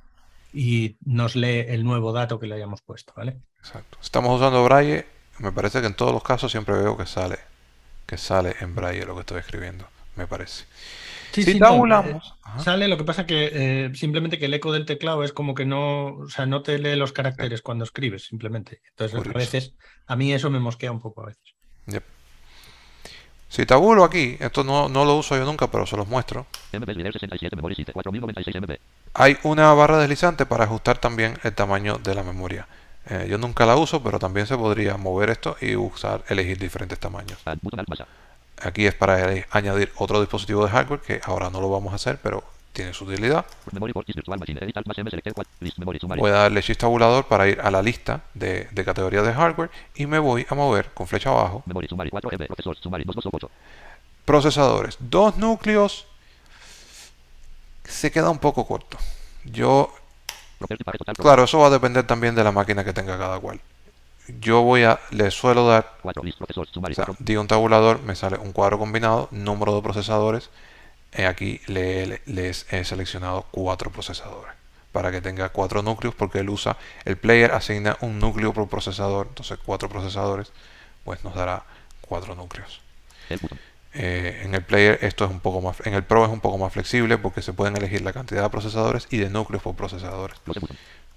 y nos lee el nuevo dato que le hayamos puesto, ¿vale? Exacto. Estamos usando Braille. Me parece que en todos los casos siempre veo que sale que sale en Braille lo que estoy escribiendo. Me parece. Sí, si sí, no, tabulamos, eh, ajá, Sale, lo que pasa que eh, simplemente que el eco del teclado es como que no, o sea, no te lee los caracteres cuando escribes, simplemente. Entonces, Curioso. a veces, a mí eso me mosquea un poco a veces. yep. Si tabulo aquí, esto no, no lo uso yo nunca, pero se los muestro. MB Leader 67 Memory Site 4096 MB Hay una barra deslizante para ajustar también el tamaño de la memoria. Eh, yo nunca la uso, pero también se podría mover esto y usar, elegir diferentes tamaños. Add button Alt más A Aquí es para añadir otro dispositivo de hardware que ahora no lo vamos a hacer, pero tiene su utilidad. Voy a darle shift tabulador para ir a la lista de, de categorías de hardware y me voy a mover con flecha abajo. Memory summary 4 MB. Procesor summary 228. Procesadores, dos núcleos. Se queda un poco corto. Yo, claro, eso va a depender también de la máquina que tenga cada cual. Yo voy a, le suelo dar 4 list procesor O sea, 4. digo un tabulador, me sale un cuadro combinado, número de procesadores. Eh, aquí le, le- les he seleccionado cuatro procesadores para que tenga cuatro núcleos porque él usa, el player asigna un núcleo por procesador, entonces cuatro procesadores, pues nos dará cuatro núcleos. Eh, en el player esto es un poco más, en el pro es un poco más flexible porque se pueden elegir la cantidad de procesadores y de núcleos por procesadores.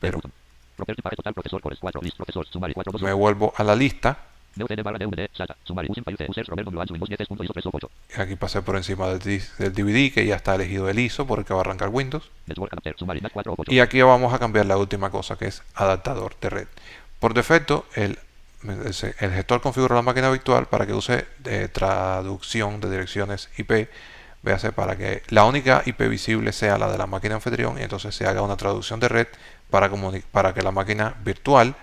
Pero button. Property packet total procesor cores 4 list procesor summary 4 2 me vuelvo a la lista DOCD barra DVD SATA summary using file users Roberto Luanzo Windows 10.ISO 3.8 Aquí pasé por encima del, DVD que ya está elegido el ISO porque va a arrancar Windows. Network adapter summary NAT 4 8 Y aquí vamos a cambiar la última cosa que es adaptador de red. Por defecto, el, el gestor configura la máquina virtual para que use de traducción de direcciones IP. Véase para que la única IP visible sea la de la máquina anfitrión y entonces se haga una traducción de red para, para que la máquina virtual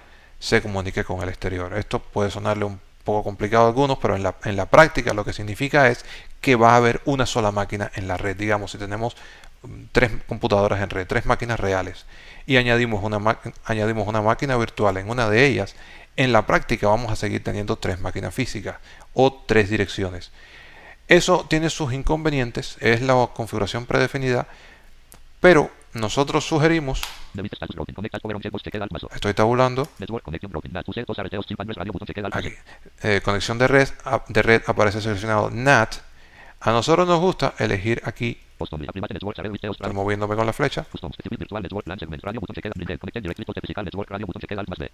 se comunique con el exterior. Esto puede sonarle un poco complicado a algunos, pero en la, en la práctica lo que significa es que va a haber una sola máquina en la red. Digamos, si tenemos mm, tres computadoras en red, tres máquinas reales, y añadimos una, añadimos una máquina virtual en una de ellas, en la práctica vamos a seguir teniendo tres máquinas físicas o tres direcciones. Eso tiene sus inconvenientes, es la configuración predefinida, pero nosotros sugerimos, maso estoy tabulando, aquí, eh, conexión de red, a- de red aparece seleccionado NAT. A nosotros nos gusta elegir aquí, estoy moviéndome con la flecha,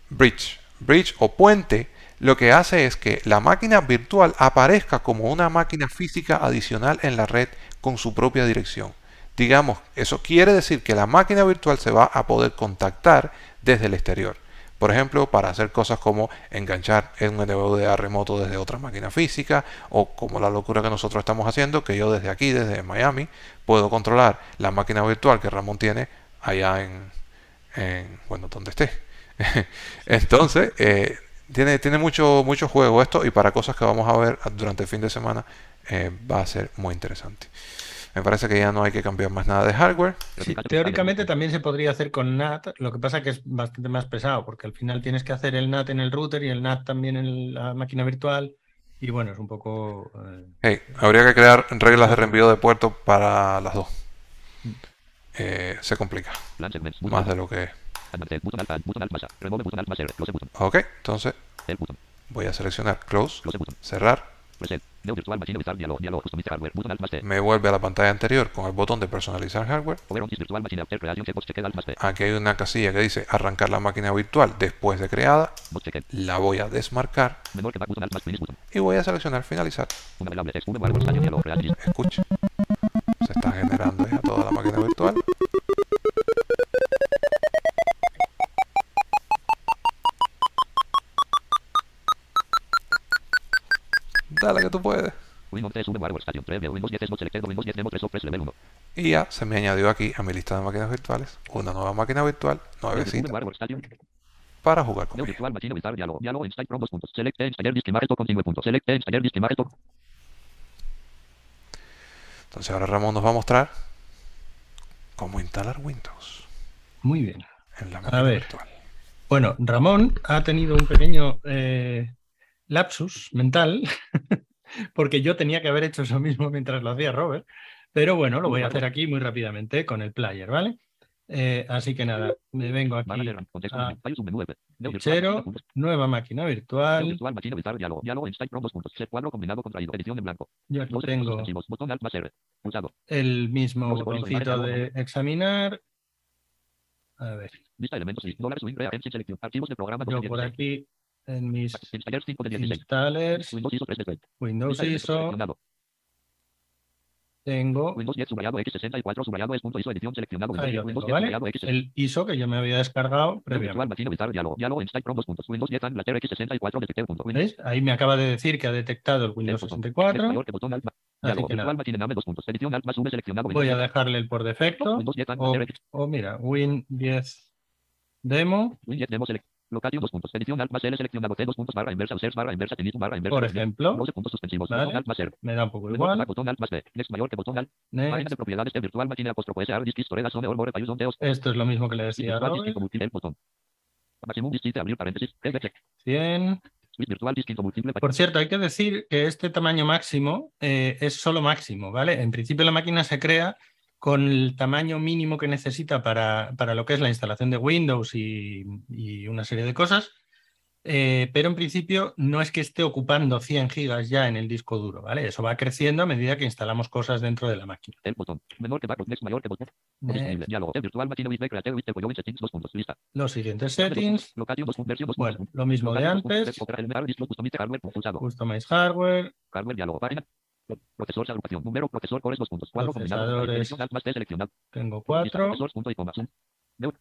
bridge. Bridge o puente lo que hace es que la máquina virtual aparezca como una máquina física adicional en la red con su propia dirección. Digamos, eso quiere decir que la máquina virtual se va a poder contactar desde el exterior. Por ejemplo, para hacer cosas como enganchar en un NVDA remoto desde otra máquina física o como la locura que nosotros estamos haciendo, que yo desde aquí, desde Miami, puedo controlar la máquina virtual que Ramón tiene allá en, en bueno, donde esté. Entonces, eh, tiene, tiene mucho, mucho juego esto y para cosas que vamos a ver durante el fin de semana eh, va a ser muy interesante. Me parece que ya no hay que cambiar más nada de hardware. Sí, teóricamente también se podría hacer con NAT, lo que pasa que es bastante más pesado, porque al final tienes que hacer el NAT en el router y el NAT también en la máquina virtual. Y bueno, es un poco. eh, Hey, habría que crear reglas de reenvío de puertos para las dos. Eh, se complica más de lo que Ok, entonces voy a seleccionar close, cerrar. Me vuelve a la pantalla anterior con el botón de personalizar hardware. Aquí hay una casilla que dice arrancar la máquina virtual después de creada. La voy a desmarcar y voy a seleccionar finalizar. Escuche. Se está generando ya toda la máquina virtual. Of press level 1 Y ya se me añadió aquí a mi lista de máquinas virtuales una nueva máquina virtual nuevecita para jugar New conmigo. virtual machine wizard dialog dialog install from dos puntos select installer disk imagen continue punto select installer disk imagen Entonces ahora Ramón nos va a mostrar cómo instalar Windows muy bien. en la máquina ver. virtual. Bueno, Ramón ha tenido un pequeño eh, lapsus mental, porque yo tenía que haber hecho eso mismo mientras lo hacía Robert, pero bueno, lo voy a hacer aquí muy rápidamente con el player, ¿vale? Eh, así que nada, me vengo aquí, virtual Fichero. nueva máquina virtual, yo aquí tengo el mismo botoncito de examinar. A ver, yo por 2016 aquí en mis installer 5 de 16 installers, Windows ISO 3 de 20 Windows Lista de elementos ISO, seleccionado. tengo Windows 10 subrayado X64 subrayado es punto ISO edición seleccionado Ahí lo Windows tengo, 10 ¿vale? subrayado X el ISO que yo me había descargado previamente. virtual machine wizard dialog dialog install from dos puntos Windows 10 and later X64 detected punto Windows ¿Veis? Ahí me acaba de decir que ha detectado el Windows botón. 64. mayor que botón alt Así Diálogo. que Virtual nada, Machine Name dos puntos. Edición Alt más V seleccionado. voy a dejarle el por defecto. Windows 10 O, mira, Win 10 Demo, Win 10 Demo select. Dos puntos. Edición Alt más L seleccionado. C dos puntos barra inversa. Users barra inversa. Tenis barra inversa. por ejemplo. 12 puntos suspensivos. Vale. Botón Alt más R. Me da un poco igual. Botón Alt más B. Next mayor que botón Alt. Página Next. de propiedades de Virtual Machine apóstrofo SR Disk Storage Zone All More Use on Deos. Esto es lo mismo que le decía a botón. Maximum Disk abrir paréntesis. Check, check. 100. Switch Virtual Por cierto, hay que decir que este tamaño máximo eh, es solo máximo, ¿vale? En principio la máquina se crea con el tamaño mínimo que necesita para, para lo que es la instalación de Windows y, y una serie de cosas, eh, pero en principio no es que esté ocupando 100 gigas ya en el disco duro, ¿vale? Eso va creciendo a medida que instalamos cosas dentro de la máquina. El botón. Menor que back. Next mayor que botón. Disponible. Next. Diálogo. El Virtual Machine with Creative with Epoyoin Settings dos puntos. Lista. Los siguientes settings, Location dos puntos. Versión dos bueno, lo mismo de antes, Customize Hardware pulsado. Customize Hardware, Hardware diálogo. Página. Procesor de agrupación. Número. Procesor cores dos puntos. Cuadro combinado. Procesadores. Selección Alt más T seleccionado. tengo Lista. 4, Procesores punto y coma. Neu.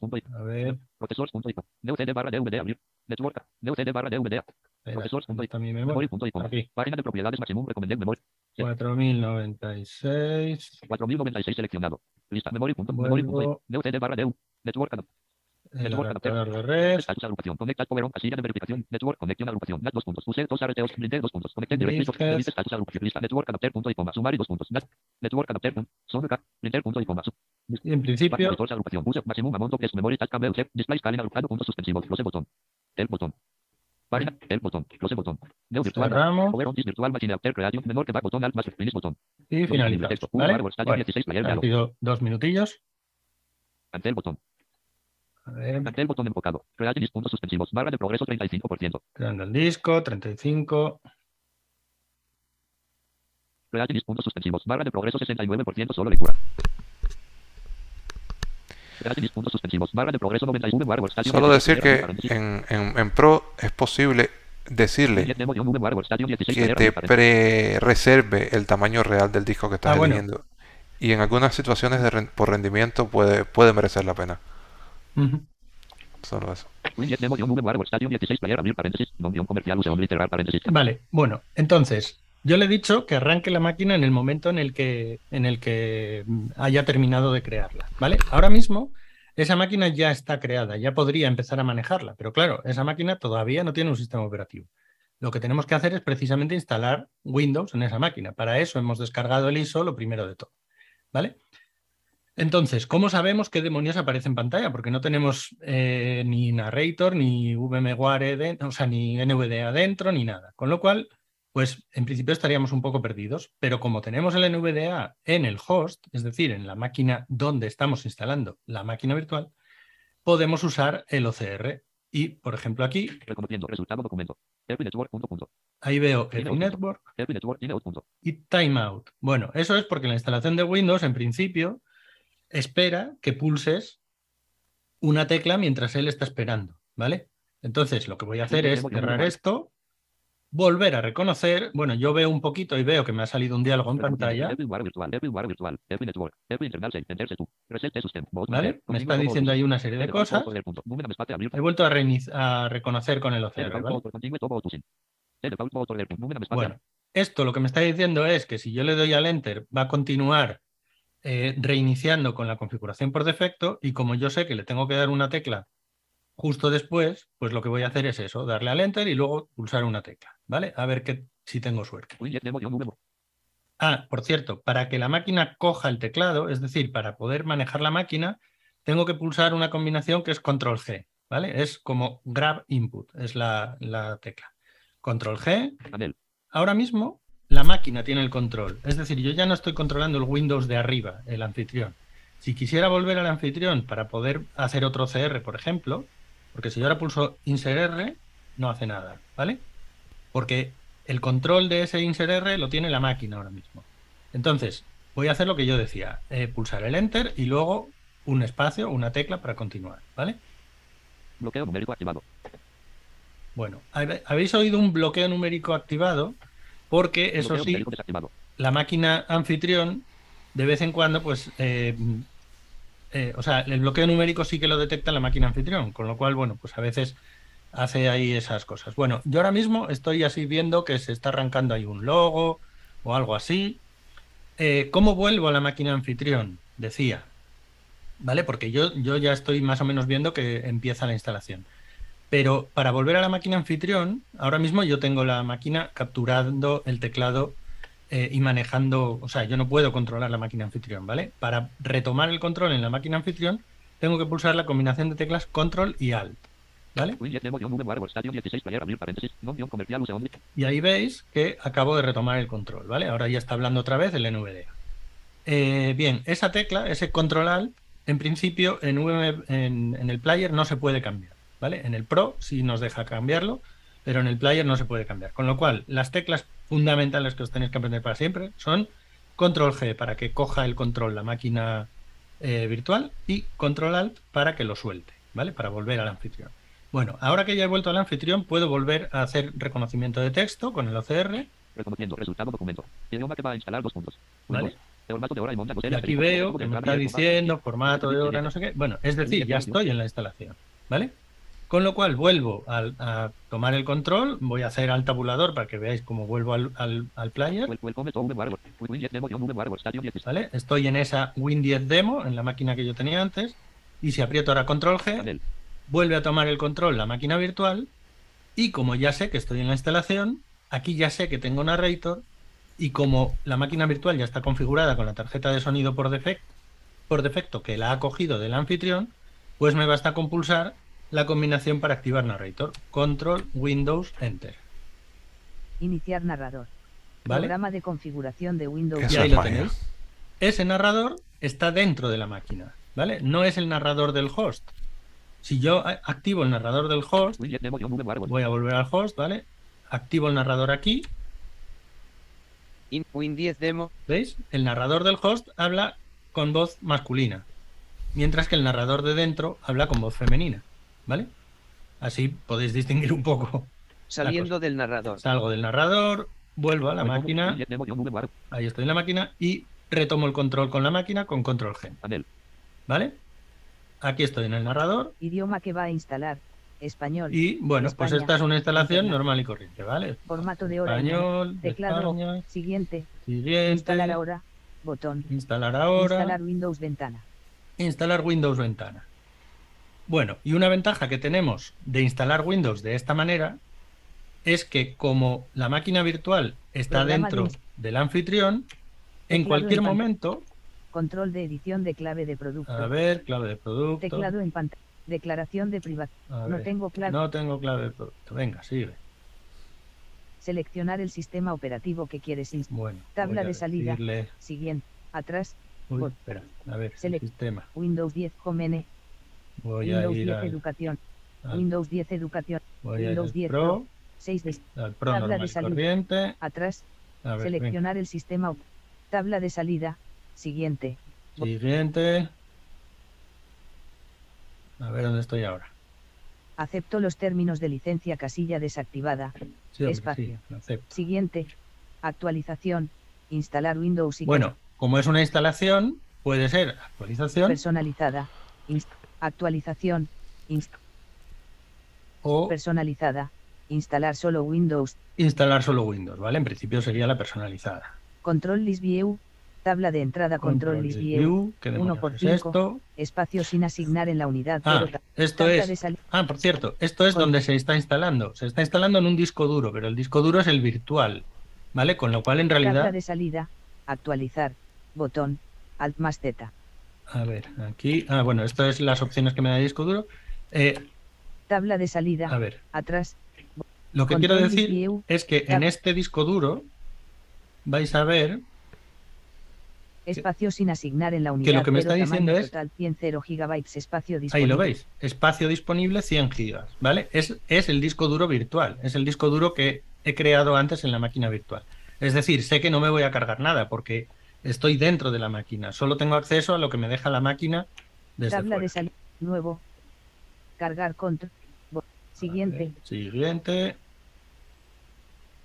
Punto y a ver, Procesores punto y coma. Neu CD barra DVD abrir. Network. Neu CD barra DVD. espera, Procesores punto ¿dónde y mi memoria? Punto y coma. Página de propiedades maximum recommended memory. 4096. 4096 seleccionado. Lista. Memory punto. Memory punto y Vuelvo Neu CD barra Neu. Network. Network adaptador de red. Agrupación. Casilla de verificación. Network. Conexión agrupación. NAT dos puntos. Use dos arreteos. Blinde dos puntos. Conecte directory. Listas. Edit status agrupación. Lista. Network adapter punto y coma. Sumari dos puntos. NAT. Network adapter. Printer punto y coma. En principio, agrupación. Use maximum amount of memory. Task cambio. Display scaling agrupado. Puntos suspensivos. Close botón. El botón. Página. El botón. Close botón. Neo virtual. Power on. Virtual machine after creation. Menor que back botón. Alt más finish botón. y finalizamos. Texto. ¿vale? Hardware stadio Bueno, 16 player han diálogo. sido dos minutillos. Ante el botón. A ver, Ante el botón enfocado. Create list puntos suspensivos. Barra de progreso 35%. creando el disco, 35. Create list puntos suspensivos. Barra de progreso 69% solo lectura. Create list puntos suspensivos. Barra de progreso 91 hardware stadio Solo 16 decir que en, en, en Pro es posible decirle 10 demo, guion, V, hardware stadio 16 que te pre-reserve el tamaño real del disco que estás Ah, bueno. eligiendo. Y en algunas situaciones de ren- por rendimiento puede, puede merecer la pena. Ujú. Solo eso. Win 10 demo, guion, V, hardware stadio 16 player, abrir paréntesis. Non guion comercial, use only cerrar paréntesis. Vale, bueno, entonces, yo le he dicho que arranque la máquina en el momento en el que, en el que haya terminado de crearla, ¿vale? Ahora mismo, esa máquina ya está creada, ya podría empezar a manejarla, pero claro, esa máquina todavía no tiene un sistema operativo. Lo que tenemos que hacer es precisamente instalar Windows en esa máquina. Para eso hemos descargado el ISO, lo primero de todo, ¿vale? Entonces, ¿cómo sabemos qué demonios aparece en pantalla? Porque no tenemos eh, ni narrator, ni VMware, o sea, ni NVDA adentro, ni nada. Con lo cual, pues en principio estaríamos un poco perdidos. Pero como tenemos el NVDA en el host, es decir, en la máquina donde estamos instalando la máquina virtual, podemos usar el OCR. Y, por ejemplo, aquí, resultado documento. Every network, punto, punto. ahí veo el network y timeout. Bueno, eso es porque la instalación de Windows, en principio, espera que pulses una tecla mientras él está esperando, ¿vale? Entonces, lo que voy a hacer es cerrar esto, volver a reconocer. Bueno, yo veo un poquito y veo que me ha salido un diálogo en pantalla, ¿vale? Me está diciendo ahí una serie de cosas. He vuelto a, reconocer con el OCR, Bueno, esto lo que me está diciendo es que si yo le doy al Enter va a continuar eh, reiniciando con la configuración por defecto y como yo sé que le tengo que dar una tecla justo después, pues lo que voy a hacer es eso, darle al Enter y luego pulsar una tecla, ¿vale? A ver que, si tengo suerte. Win 10 demo, guion, V, Ah, por cierto, para que la máquina coja el teclado, es decir, para poder manejar la máquina, tengo que pulsar una combinación que es Control G, ¿vale? Es como Grab Input, es la, la tecla. Control G, ahora mismo la máquina tiene el control. Es decir, yo ya no estoy controlando el Windows de arriba, el anfitrión. Si quisiera volver al anfitrión para poder hacer otro CR, por ejemplo, porque si yo ahora pulso Insert R, no hace nada, ¿vale? Porque el control de ese Insert R lo tiene la máquina ahora mismo. Entonces, voy a hacer lo que yo decía, eh, pulsar el Enter y luego un espacio, una tecla para continuar, ¿vale? bloqueo numérico activado. Bueno, habéis oído un bloqueo numérico activado porque eso sí, la máquina anfitrión de vez en cuando, pues, eh, eh, o sea, el bloqueo numérico sí que lo detecta la máquina anfitrión, con lo cual, bueno, pues a veces hace ahí esas cosas. Bueno, yo ahora mismo estoy así viendo que se está arrancando ahí un logo, o algo así. Eh, ¿Cómo vuelvo a la máquina anfitrión? Decía. ¿Vale? Porque yo, yo ya estoy más o menos viendo que empieza la instalación. Pero para volver a la máquina anfitrión, ahora mismo yo tengo la máquina capturando el teclado eh, y manejando, o sea, yo no puedo controlar la máquina anfitrión, ¿vale? Para retomar el control en la máquina anfitrión, tengo que pulsar la combinación de teclas Control y Alt, ¿vale? Y ahí veis que acabo de retomar el control, ¿vale? Ahora ya está hablando otra vez el NVDA. Eh, bien, esa tecla, ese Control Alt, en principio en, en, en el player no se puede cambiar, ¿vale? En el Pro sí nos deja cambiarlo, pero en el player no se puede cambiar. Con lo cual, las teclas fundamentales que os tenéis que aprender para siempre son control G para que coja el control la máquina eh, virtual y control alt para que lo suelte, ¿vale? Para volver al anfitrión. Bueno, ahora que ya he vuelto al anfitrión, puedo volver a hacer reconocimiento de texto con el OCR. Reconociendo resultado documento. Idioma que va a instalar dos puntos. ¿Vale? Formato de hora y monta Y aquí veo que me está diciendo formato de hora, no sé qué. Bueno, es decir, ya estoy en la instalación, ¿vale? Con lo cual vuelvo a, a, tomar el control, voy a hacer al tabulador para que veáis cómo vuelvo al, al, al player. ¿Vale? Estoy en esa Win10 demo, en la máquina que yo tenía antes, y si aprieto ahora control G, vuelve a tomar el control la máquina virtual, y como ya sé que estoy en la instalación, aquí ya sé que tengo narrator, y como la máquina virtual ya está configurada con la tarjeta de sonido por defecto, por defecto que la ha cogido del anfitrión, pues me basta con pulsar la combinación para activar narrator. Control, Windows, Enter. Iniciar narrador. ¿Vale? Programa de configuración de Windows. Y ahí lo tenéis. Ese narrador está dentro de la máquina, ¿vale? No es el narrador del host. Si yo activo el narrador del host, voy a volver al host, ¿vale? Activo el narrador aquí. Win 10 demo. ¿Veis? El narrador del host habla con voz masculina, mientras que el narrador de dentro habla con voz femenina. ¿Vale? Así podéis distinguir un poco. Saliendo del narrador. Salgo del narrador, vuelvo a la máquina. Ahí estoy en la máquina y retomo el control con la máquina con control G. ¿Vale? Aquí estoy en el narrador. Idioma que va a instalar. Español. Y bueno, España, pues esta es una instalación España. normal y corriente, ¿vale? Formato de hora. Español, Teclado. España. Siguiente. Siguiente. Instalar ahora. Botón. Instalar ahora. Instalar Windows ventana. Instalar Windows ventana. Bueno, y una ventaja que tenemos de instalar Windows de esta manera es que como la máquina virtual está Programa dentro de- del anfitrión, en cualquier en momento, Control de edición de clave de producto. a ver, clave de producto. Teclado en pantalla. Declaración de privacidad. No tengo clave. No tengo clave de producto. Venga, sigue. Seleccionar el sistema operativo que quieres instalar. Bueno. Tabla de salida. decirle- Siguiente. Atrás. Uy, espera, a ver, Selec- sistema. Windows 10 Home N. Voy a Windows ir 10 al, Educación. al- Windows 10 Educación. voy a ir Windows al 10 Pro, Pro. 6 de al Pro Tabla de salida. corriente. atrás. A ver. Seleccionar el sistema. Tabla de salida. Siguiente. Siguiente. A ver dónde estoy ahora. Acepto los términos de licencia casilla desactivada. Sí, hombre, Espacio. sí. Siguiente. Actualización. Instalar Windows y Bueno, como es una instalación, puede ser actualización personalizada. Inst- actualización. Inst- o personalizada. Instalar solo Windows. instalar solo Windows, ¿vale? En principio sería la personalizada. Control List View. Tabla de entrada Control, List View. ¿qué 1 demonios por es 5. esto? Espacio sin asignar en la unidad. Ah, esto tabla es. Ah, por cierto, esto es donde se está instalando. Se está instalando en un disco duro, pero el disco duro es el virtual, ¿vale? Con lo cual en Tabla realidad, de salida. Actualizar. Botón. Alt más Z. a ver, aquí, ah, bueno, esto es las opciones que me da el disco duro. Eh, Tabla de salida. a ver, Atrás. lo que Control quiero decir View. es que en este disco duro vais a ver Espacio sin asignar en la unidad. que lo que me está diciendo es- Total 100 0 gigabytes. Espacio Ahí lo veis, espacio disponible 100 gigas, ¿vale? Es, es el disco duro virtual, es el disco duro que he creado antes en la máquina virtual. Es decir, sé que no me voy a cargar nada porque estoy dentro de la máquina, solo tengo acceso a lo que me deja la máquina desde Tabla fuera. de salida. Nuevo. Cargar control. Siguiente. Siguiente,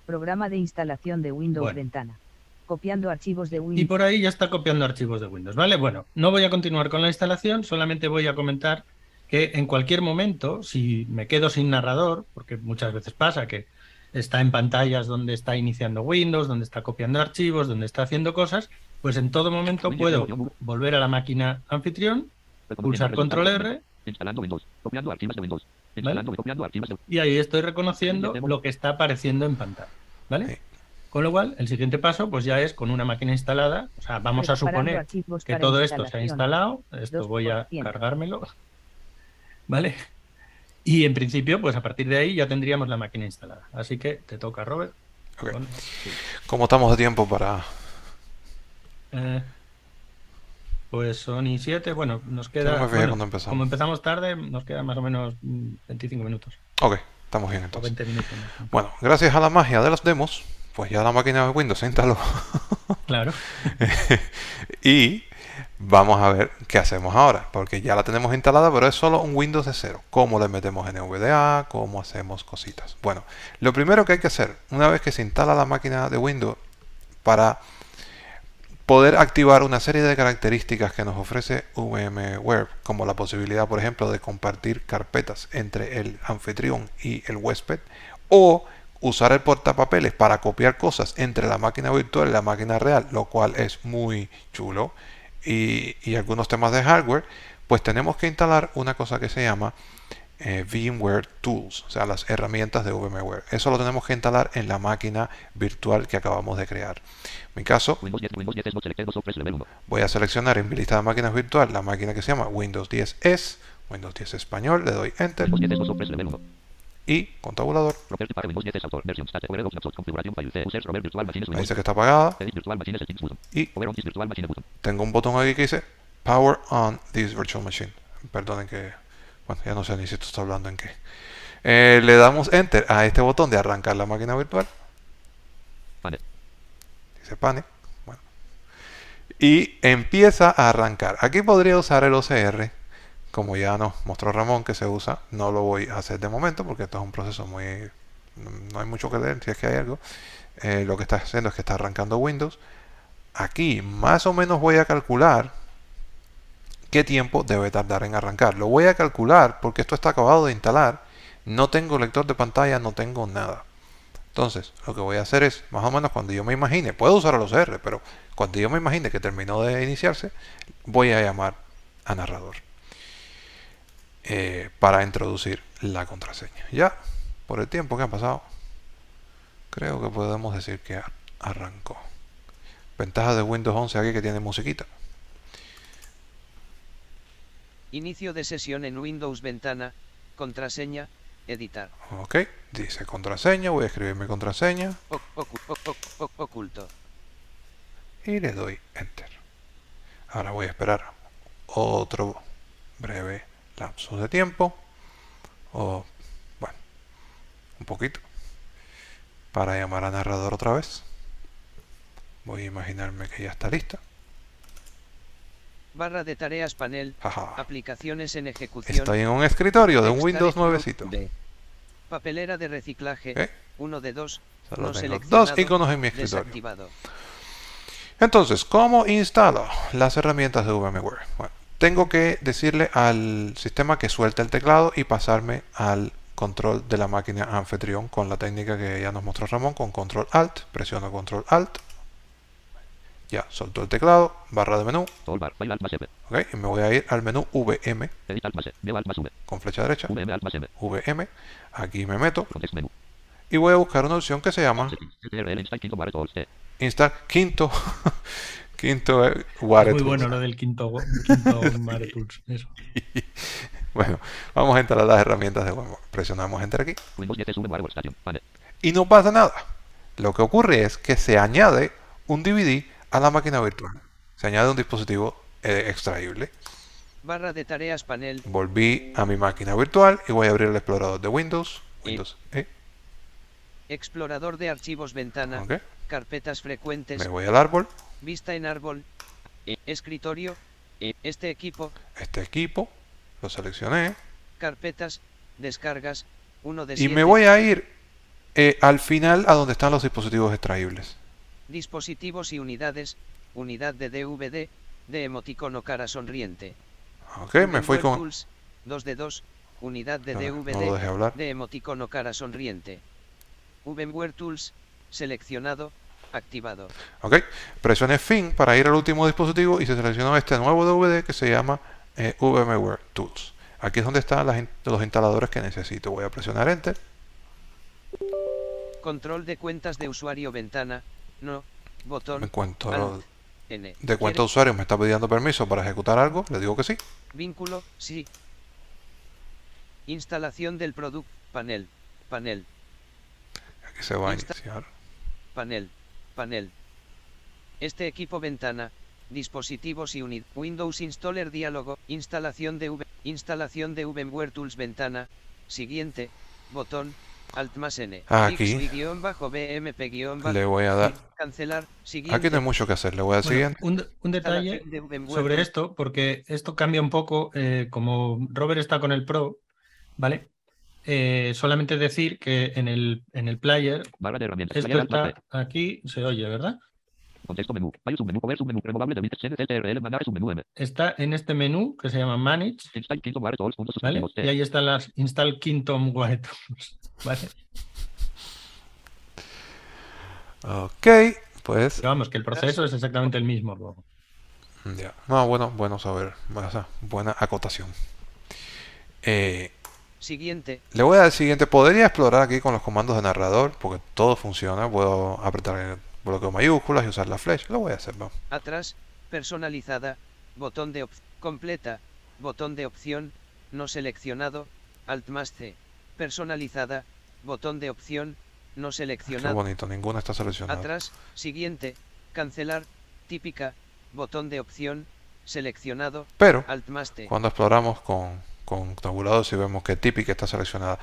Programa de instalación de Windows Bueno. ventana. Copiando archivos de y Windows. por ahí ya está copiando archivos de Windows, ¿vale? Bueno, no voy a continuar con la instalación, solamente voy a comentar que en cualquier momento, si me quedo sin narrador, porque muchas veces pasa que está en pantallas donde está iniciando Windows, donde está copiando archivos, donde está haciendo cosas, pues en todo momento puedo volver a la máquina anfitrión, pulsar control R Instalando Windows. Copiando archivos de Windows. Instalando y copiando archivos de y ahí estoy reconociendo lo que está apareciendo en pantalla. ¿Vale? Con lo cual, el siguiente paso pues ya es con una máquina instalada. O sea, vamos a suponer que todo esto se ha instalado. Esto voy a 2%. cargármelo. ¿Vale? Y en principio, pues a partir de ahí ya tendríamos la máquina instalada. Así que te toca, Robert. Ok. Con- sí. ¿Cómo estamos de tiempo para...? Eh, pues son y 7. Bueno, nos queda. bueno, empezamos. como empezamos tarde, nos quedan más o menos mm, 25 minutos. Ok, estamos bien O entonces. 20 minutos. ¿no? Bueno, gracias a la magia de los demos, pues ya la máquina de Windows se instaló. Claro. y vamos a ver qué hacemos ahora, porque ya la tenemos instalada, pero es solo un Windows de cero. ¿Cómo le metemos NVDA? ¿Cómo hacemos cositas? Bueno, lo primero que hay que hacer, una vez que se instala la máquina de Windows, para poder activar una serie de características que nos ofrece VMware, como la posibilidad, por ejemplo, de compartir carpetas entre el anfitrión y el huésped, o usar el portapapeles para copiar cosas entre la máquina virtual y la máquina real, lo cual es muy chulo, y, y algunos temas de hardware, pues tenemos que instalar una cosa que se llama eh, VMware Tools, o sea, las herramientas de VMware. Eso lo tenemos que instalar en la máquina virtual que acabamos de crear. En mi caso, Windows 10, Windows 10 es selected software level 1. voy a seleccionar en mi lista de máquinas virtual la máquina que se llama Windows 10S, Windows 10 español, le doy Enter Windows 10 es software level 1. y con tabulador 10 Windows. dice que está apagada y tengo un botón aquí que dice Power on this virtual machine. Perdonen que, bueno, ya no sé ni si esto está hablando en qué. Eh, le damos Enter a este botón de arrancar la máquina virtual. Panel. Dice pane. Bueno. Y empieza a arrancar. Aquí podría usar el OCR, como ya nos mostró Ramón que se usa. No lo voy a hacer de momento porque esto es un proceso muy... No hay mucho que leer si es que hay algo. Eh, lo que está haciendo es que está arrancando Windows. Aquí más o menos voy a calcular qué tiempo debe tardar en arrancar. Lo voy a calcular porque esto está acabado de instalar. No tengo lector de pantalla, no tengo nada. Entonces, lo que voy a hacer es, más o menos cuando yo me imagine, puedo usar los R, pero cuando yo me imagine que terminó de iniciarse, voy a llamar a narrador eh, para introducir la contraseña. Ya, por el tiempo que ha pasado, creo que podemos decir que ar- arrancó. Ventaja de Windows 11 aquí que tiene musiquita. Inicio de sesión en Windows Ventana, contraseña, editar, Ok, dice contraseña, voy a escribir mi contraseña O- ocu- o- o- o- oculto. y le doy enter. Ahora voy a esperar otro breve lapso de tiempo o bueno, un poquito para llamar a narrador otra vez. Voy a imaginarme que ya está lista. Barra de tareas panel, Ajá. aplicaciones en ejecución. Estoy en un escritorio de un Windows nuevecito. D. Papelera de reciclaje, Ok. 1 de 2, Solo no dos iconos en mi escritorio. Entonces, ¿cómo instalo las herramientas de VMware? Bueno, tengo que decirle al sistema que suelte el teclado y pasarme al control de la máquina anfitrión con la técnica que ya nos mostró Ramón con control alt, presiono control alt. Ya, soltó el teclado, barra de menú, ok, y me voy a ir al menú VM con flecha derecha, VM aquí me meto. Y voy a buscar una opción que se llama install quinto, quinto. Eh, Ware Muy bueno lo del quinto, quinto Mare Tools, Eso. Bueno, vamos a instalar las herramientas de VMware. Presionamos Enter aquí. Windows 10 es VMware Workstation. Panel. y no pasa nada. Lo que ocurre es que se añade un DVD a la máquina virtual. Se añade un dispositivo eh, extraíble. Barra de tareas panel, Volví a mi máquina virtual y voy a abrir el explorador de Windows. Y- Windows E, explorador de archivos ventana, carpetas frecuentes, Me voy al árbol, vista en árbol, escritorio, este equipo, este equipo, lo seleccioné. Carpetas, descargas, 1 de y 7, me voy a ir eh, al final a donde están los dispositivos extraíbles. Dispositivos y unidades, unidad de DVD, de emoticono cara sonriente. Ok, me fui con... Tools, 2 de 2, unidad de No, no DVD, dejé hablar. de emoticono cara sonriente. VMware Tools, seleccionado, activado. ¿Ok? Presioné Fin para ir al último dispositivo y se seleccionó este nuevo DVD que se llama eh, VMware Tools. Aquí es donde están las los instaladores que necesito. Voy a presionar Enter. Control de cuentas de usuario ventana, no, botón, Me cuento N. de cuenta de ¿Quiere- usuario me está pidiendo permiso para ejecutar algo. Le digo que sí. Vínculo, sí. Instalación del producto, panel, panel, Aquí se va a iniciar. panel, panel. Este equipo ventana, dispositivos y unid, Windows Installer diálogo, instalación de V, instalación de VMware Tools ventana, siguiente, botón, Alt más N. Aquí. Guión bajo, Le voy a dar. cancelar, siguiente. Aquí no hay mucho que hacer. Le voy a dar Bueno, siguiente. un, de- un detalle sobre esto, porque esto cambia un poco, eh, como Robert está con el Pro, ¿vale? Eh, solamente decir que en el, en el player, Barra de herramientas. esto está aquí, se oye, ¿verdad? Contexto menú. File submenú. Cover submenú. Removable de submenú M. Está en este menú que se llama Manage, Install Kingdom Ware Tools. Puntos ¿vale? suspensivos. T. Y ahí están las Install Kingdom Ware Tools, ¿vale? Ok. Pues. Pero vamos, que el proceso es exactamente el mismo luego. Ya. No, bueno, bueno saber. Buena acotación. Eh, Siguiente, le voy a dar el siguiente. Podría explorar aquí con los comandos de narrador, porque todo funciona. Puedo apretar el bloqueo mayúsculas y usar la flecha. Lo voy a hacer, vamos. atrás, personalizada, botón de opción, completa, botón de opción, no seleccionado, Alt más C, personalizada, botón de opción, no Qué seleccionado, bonito, ninguna está seleccionada. atrás, siguiente, cancelar, típica, botón de opción, seleccionado, Pero Alt más T, cuando exploramos con, con tabulador, si vemos que típica está seleccionada.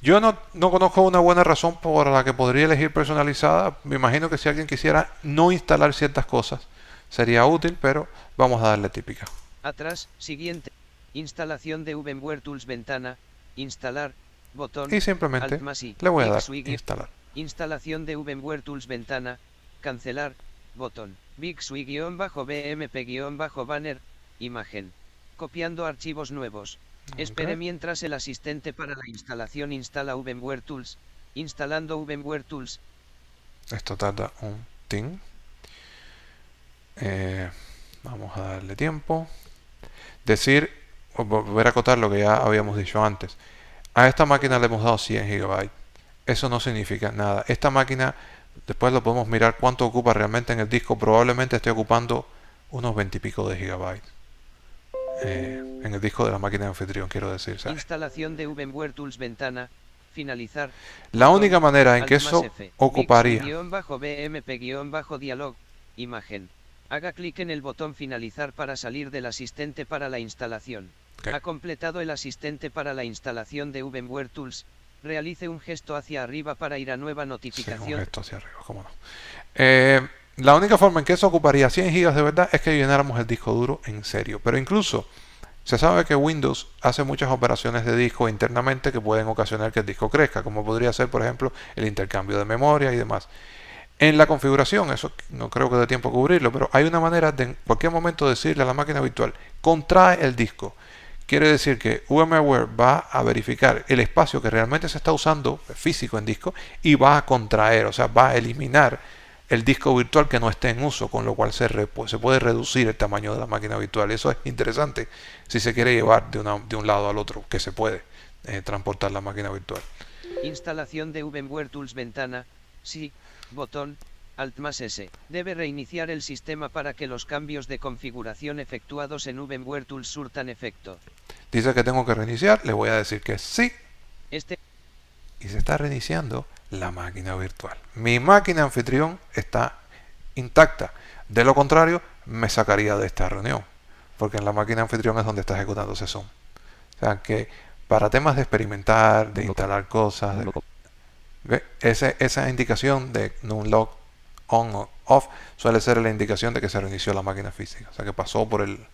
Yo no, no conozco una buena razón por la que podría elegir personalizada. Me imagino que si alguien quisiera no instalar ciertas cosas, sería útil, pero vamos a darle típica. atrás, siguiente, instalación de VMware Tools ventana, instalar, botón, Y simplemente Alt más I, le voy a dar instalar. Instalación de VMware Tools ventana, cancelar, botón, Bixui-BMP-banner, imagen. Copiando archivos nuevos. Espere mientras el asistente para la instalación instala VMware Tools. Instalando VMware Tools. Esto tarda un tin. Eh, vamos a darle tiempo. Decir, volver a acotar lo que ya habíamos dicho antes. A esta máquina le hemos dado 100 GB. Eso no significa nada. Esta máquina, después lo podemos mirar cuánto ocupa realmente en el disco. Probablemente esté ocupando unos 20 y pico de gigabytes. Eh, en el disco de la máquina de anfitrión, quiero decir. ¿sabes? Instalación de VMware Tools ventana. Finalizar. La única manera en que eso F, ocuparía Bixui-BMP-dialog, imagen. Haga clic en el botón finalizar para salir del asistente para la instalación. Ha completado el asistente para la instalación de VMware Tools. Realice un gesto hacia arriba para ir a nueva Sí, un notificación. gesto hacia arriba, cómo no. Eh, la única forma en que eso ocuparía 100 gigas de verdad es que llenáramos el disco duro en serio. Pero incluso se sabe que Windows hace muchas operaciones de disco internamente que pueden ocasionar que el disco crezca, como podría ser, por ejemplo, el intercambio de memoria y demás. En la configuración, eso no creo que dé tiempo a cubrirlo, pero hay una manera de en cualquier momento decirle a la máquina virtual, contrae el disco. Quiere decir que VMware va a verificar el espacio que realmente se está usando físico en disco y va a contraer, o sea, va a eliminar el disco virtual que no esté en uso, con lo cual se, re- pues, se puede reducir el tamaño de la máquina virtual. Eso es interesante si se quiere llevar de, una- de un lado al otro, que se puede eh, transportar la máquina virtual. Instalación de VMware Tools ventana. Sí. Botón. Alt más S. Debe reiniciar el sistema para que los cambios de configuración efectuados en VMware Tools surtan efecto. Dice que tengo que reiniciar, le voy a decir que sí, Este y se está reiniciando la máquina virtual. Mi máquina anfitrión está intacta. De lo contrario, me sacaría de esta reunión. Porque en la máquina anfitrión es donde está ejecutando Session. O sea que para temas de experimentar, de instalar cosas, esa indicación de Nunlock on o off suele ser la indicación de que se reinició la máquina física. O sea que pasó por el,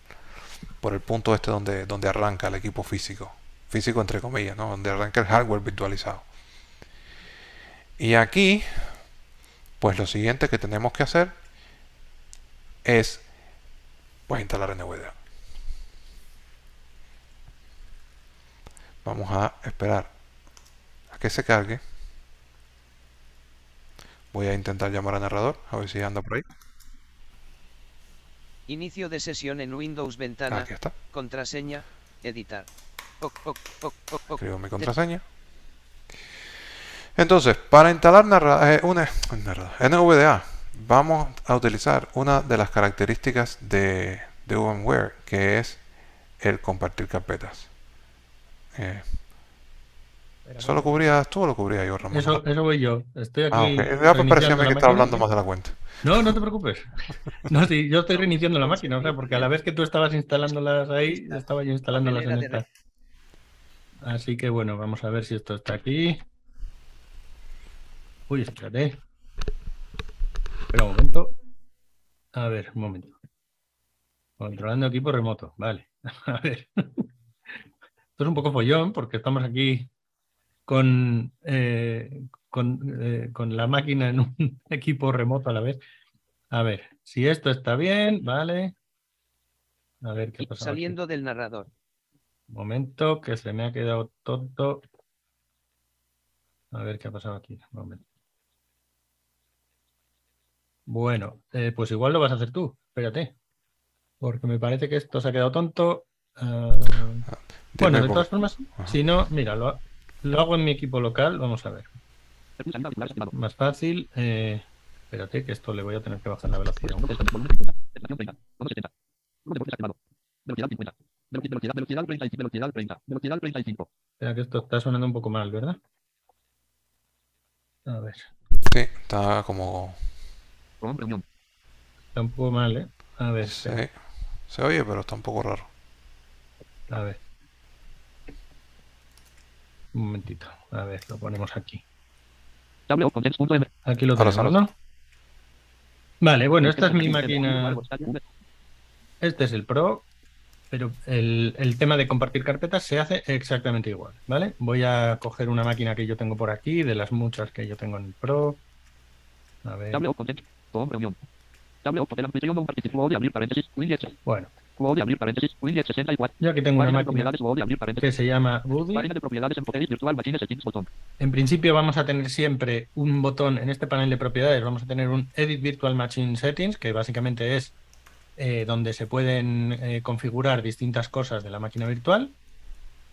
por el punto este donde, donde arranca el equipo físico. Físico entre comillas, ¿no? Donde arranca el hardware virtualizado. Y aquí, pues lo siguiente que tenemos que hacer es pues instalar NVDA. Vamos a esperar a que se cargue. Voy a intentar llamar al narrador, a ver si anda por ahí. Inicio de sesión en Windows ventana. Aquí está. Contraseña. Editar. Escribo mi contraseña. Entonces, para instalar narra- eh, una, narrador, NVDA, vamos a utilizar una de las características de, de VMware, que es el compartir carpetas. Eh, ¿Eso lo cubrías tú o lo cubría yo, Ramón? Eso, eso voy yo. Estoy aquí. Ah, ok. Ya me parecía a reiniciando mí que la estaba hablando más de la cuenta. No, no te preocupes. No, sí, yo estoy reiniciando la máquina, o sea, porque a la vez que tú estabas instalándolas ahí, estaba yo instalándolas en esta. Así que bueno, vamos a ver si esto está aquí. Uy, espérate. Espera un momento. A ver, un momento. Controlando equipo remoto, vale. A ver. Esto es un poco follón porque estamos aquí con, eh, con, eh, con la máquina en un equipo remoto a la vez. A ver, si esto está bien, vale. A ver qué pasa. Saliendo del narrador. Un momento, que se me ha quedado tonto. A ver qué ha pasado aquí. Un momento. Bueno, eh, pues igual lo vas a hacer tú. Espérate. Porque me parece que esto se ha quedado tonto. Ah, bueno, Dime de todas formas, Ajá. si no, mira, lo, lo hago en mi equipo local. Vamos a ver. Más fácil. eh, espérate, que esto le voy a tener que bajar la velocidad. un poco. Volumen 50. Estación 30. Volumen 70. Volumen de voz desactivado. Velocidad 50. Velocidad, velocidad, velocidad 35. Velocidad 30. Velocidad 35. Espera, que esto está sonando un poco mal, ¿verdad? A ver, Sí, está como... Está un poco mal, ¿eh? A ver, Se, espera, se oye, pero está un poco raro. a ver. Un momentito. A ver, lo ponemos aquí. Aquí lo tenemos. Vale, bueno, esta es mi máquina. Este es el Pro, pero el, el tema de compartir carpetas se hace exactamente igual, ¿vale? Voy a coger una máquina que yo tengo por aquí, de las muchas que yo tengo en el Pro. A ver, Rom reunión. Anfitrión de abrir paréntesis. Bueno, de abrir paréntesis. Windows 64. yo aquí tengo una máquina que se llama Buddy. Página de propiedades en Pocket Virtual Machine Settings botón. En principio vamos a tener siempre un botón en este panel de propiedades, vamos a tener un Edit Virtual Machine Settings, que básicamente es eh, donde se pueden eh, configurar distintas cosas de la máquina virtual.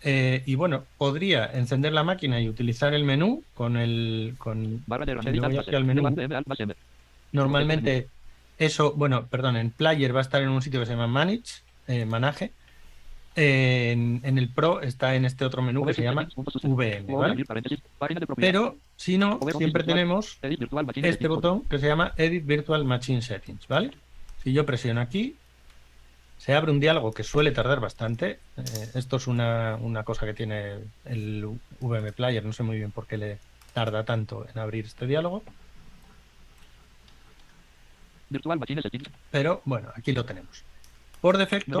Eh, y bueno, podría encender la máquina y utilizar el menú con el... Con, Barra de herramientas. menú. Normalmente eso, bueno, perdón, en Player va a estar en un sitio que se llama Manage, eh, Manage. En, en el Pro está en este otro menú que se llama VM, ¿vale? Pero si no, siempre tenemos este botón que se llama Edit Virtual Machine Settings, ¿vale? Si yo presiono aquí, se abre un diálogo que suele tardar bastante. Eh, esto es una, una cosa que tiene el VM Player, no sé muy bien por qué le tarda tanto en abrir este diálogo, Virtual Machine Settings. pero bueno, aquí lo tenemos. Por defecto,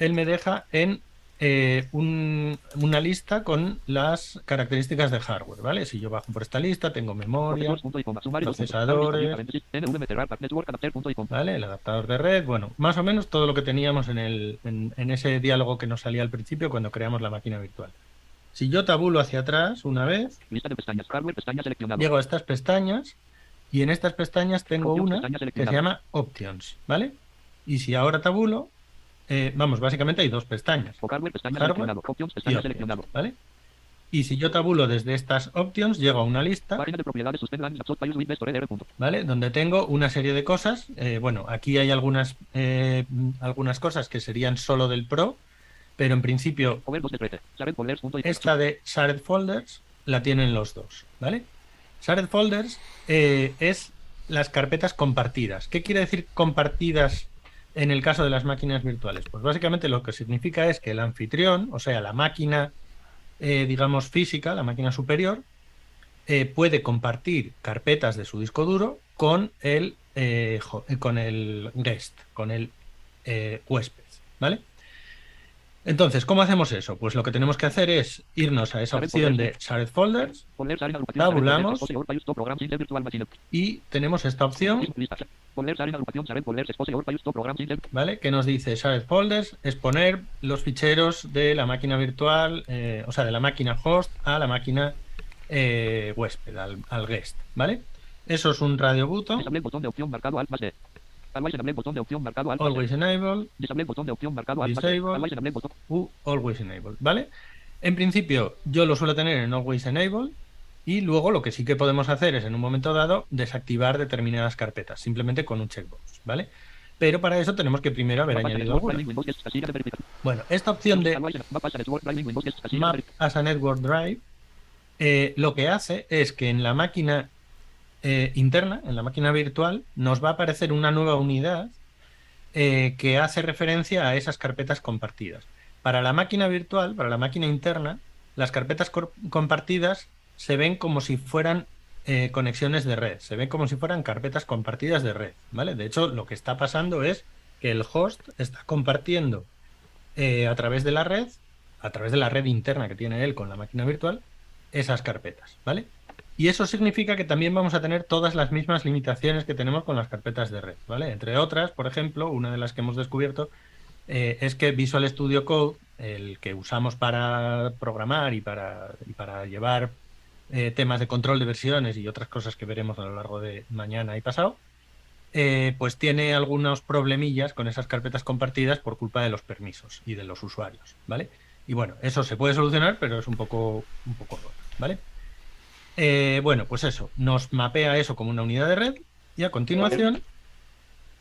él me deja en eh, un- una lista con las características de hardware, ¿vale? Si yo bajo por esta lista, tengo memoria, Procesadores. ¿vale? El adaptador de red, bueno, más o menos todo lo que teníamos en, el, en, en ese diálogo que nos salía al principio cuando creamos la máquina virtual. Si yo tabulo hacia atrás una vez, llego a estas pestañas y en estas pestañas tengo Options, una pestaña que se llama Options, ¿vale? Y si ahora tabulo, eh, vamos, básicamente hay dos pestañas. O Hardware. Pestaña Hardware seleccionado. Options. y. Y si yo tabulo desde estas Options, llego a una lista de propiedades. ¿vale? Donde tengo una serie de cosas. Eh, bueno, aquí hay algunas, eh, algunas cosas que serían solo del Pro, pero en principio Power 2 de 13. Shared folders. punto y coma. esta de Shared Folders la tienen los dos, ¿vale? Shared Folders eh, es las carpetas compartidas. ¿Qué quiere decir compartidas en el caso de las máquinas virtuales? Pues básicamente lo que significa es que el anfitrión, o sea, la máquina, eh, digamos, física, la máquina superior, eh, puede compartir carpetas de su disco duro con el, con el guest, con el huésped, ¿vale? Entonces, ¿cómo hacemos eso? Pues lo que tenemos que hacer es irnos a esa opción de. Shared Folders. Tabulamos. Y tenemos esta opción, ¿vale? Que nos dice Shared Folders, exponer los ficheros de la máquina virtual, eh, o sea, de la máquina host a la máquina eh, huésped, al, al guest, ¿vale? Eso es un radio button. Disable botón de opción marcado Alt más D. Always enable botón de opción marcado. Always enable. Disable botón de opción marcado. Disable. Always enable botón. u always enable, ¿vale? En principio, yo lo suelo tener en always enable y luego lo que sí que podemos hacer es en un momento dado desactivar determinadas carpetas, simplemente con un checkbox, ¿vale? Pero para eso tenemos que primero haber añadido alguna. Bueno, esta opción de Map as a Network Drive eh, lo que hace es que en la máquina eh, interna, en la máquina virtual, nos va a aparecer una nueva unidad eh, que hace referencia a esas carpetas compartidas. Para la máquina virtual, para la máquina interna, las carpetas compartidas se ven como si fueran eh, conexiones de red, se ven como si fueran carpetas compartidas de red, ¿vale? De hecho, lo que está pasando es que el host está compartiendo a través de la red, a través de la red interna que tiene él con la máquina virtual, esas carpetas, ¿vale? Y eso significa que también vamos a tener todas las mismas limitaciones que tenemos con las carpetas de red, ¿vale? Entre otras, por ejemplo, una de las que hemos descubierto eh, es que Visual Studio Code, el que usamos para programar y para, y para llevar eh, temas de control de versiones y otras cosas que veremos a lo largo de mañana y pasado, eh, pues tiene algunos problemillas con esas carpetas compartidas por culpa de los permisos y de los usuarios, ¿vale? Y bueno, eso se puede solucionar, pero es un poco, un poco ¿vale? Eh, bueno, pues eso, nos mapea eso como una unidad de red y a continuación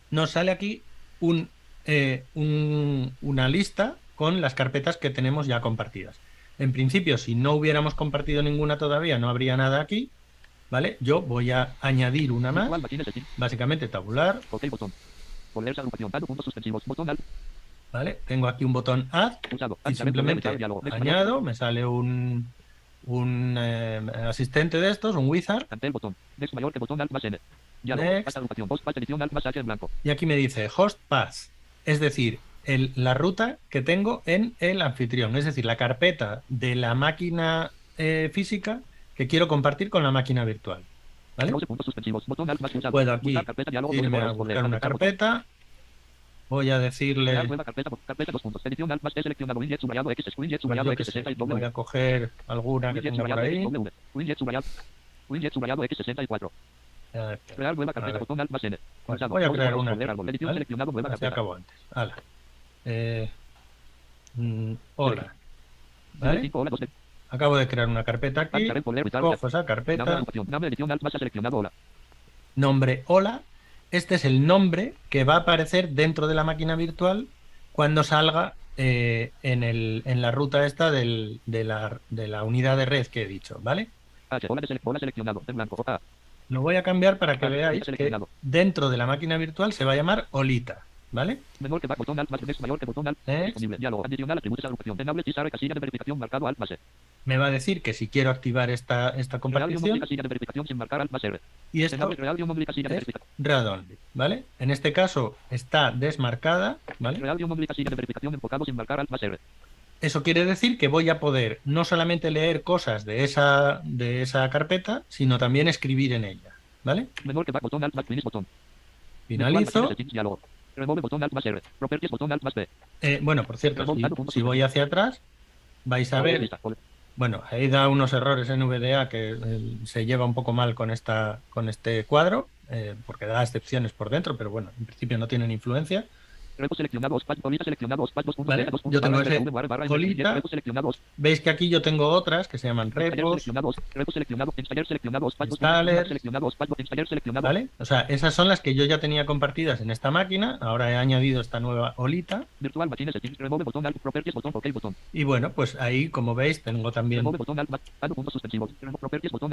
nos sale aquí un, eh, un- una lista con las carpetas que tenemos ya compartidas. En principio, si no hubiéramos compartido ninguna todavía, no habría nada aquí, ¿vale? Yo voy a añadir una más, básicamente tabular. ¿vale? Tengo aquí un botón Add y simplemente añado, me sale un, un eh, asistente de estos, un wizard, Ante el botón. Next mayor que botón Alt más N. Alt agrupación. Post edición Alt más H en blanco. y aquí me dice host path, es decir, el- la ruta que tengo en el anfitrión, es decir, la carpeta de la máquina eh, física que quiero compartir con la máquina virtual. ¿Vale? 12 puntos suspensivos. Botón Alt más pulsado. Puedo aquí irme a buscar una carpeta, voy a decirle Crear nueva carpeta. Carpeta dos puntos. Edición Alt más T seleccionado. Winjet subrayado X. Winjet pues subrayado yo qué X. sé, 60 y voy a coger alguna que Winjet tenga por subrayado X. ahí. W. Winjet subrayado. Winjet subrayado X 64. Eh, Crear nueva A carpeta. ver. Botón Alt más N. Pues Pulsado. voy a crear una ¿vale? seleccionado. Nueva Así carpeta. acabo antes. Hala. Eh, mm, hola. ¿Vale? 5 hola 2 de. Acabo de crear una carpeta aquí. Cojo esa Nombre carpeta. Nombre. Hola. Este es el nombre que va a aparecer dentro de la máquina virtual cuando salga eh, en, el, en la ruta esta del- de, la, de la unidad de red que he dicho, ¿vale? H. Hola hola seleccionado. En blanco. A. Lo voy a cambiar para que veáis que dentro de la máquina virtual se va a llamar Olita, ¿vale? Menor que back, botón alt más mayor que botón alt. Disponible. Diálogo. Adicional atributos agrupación. Enable cizar casilla de verificación marcado alt más E. Me va a decir que si quiero activar esta, esta compartición y esto es verificación. read only, ¿vale? En este caso está desmarcada, ¿vale? Eso quiere decir que voy a poder no solamente leer cosas de esa, de esa carpeta, sino también escribir en ella, ¿vale? Finalizo. Eh, bueno, por cierto, si, si voy hacia atrás, vais a ver. Bueno, ahí da unos errores en VDA que eh, se lleva un poco mal con, esta, con este cuadro, eh, porque da excepciones por dentro, pero bueno, en principio no tienen influencia. Vale, yo tengo ese seleccionado. Veis que aquí yo tengo otras que se llaman repos, seleccionado. Repo seleccionado. Installer seleccionado. Spot. dos puntos, Installer. seleccionado. Spot. Installer seleccionado. ¿vale? O sea, esas son las que yo ya tenía compartidas en esta máquina, ahora he añadido esta nueva olita. Y bueno, pues ahí, como veis, tengo también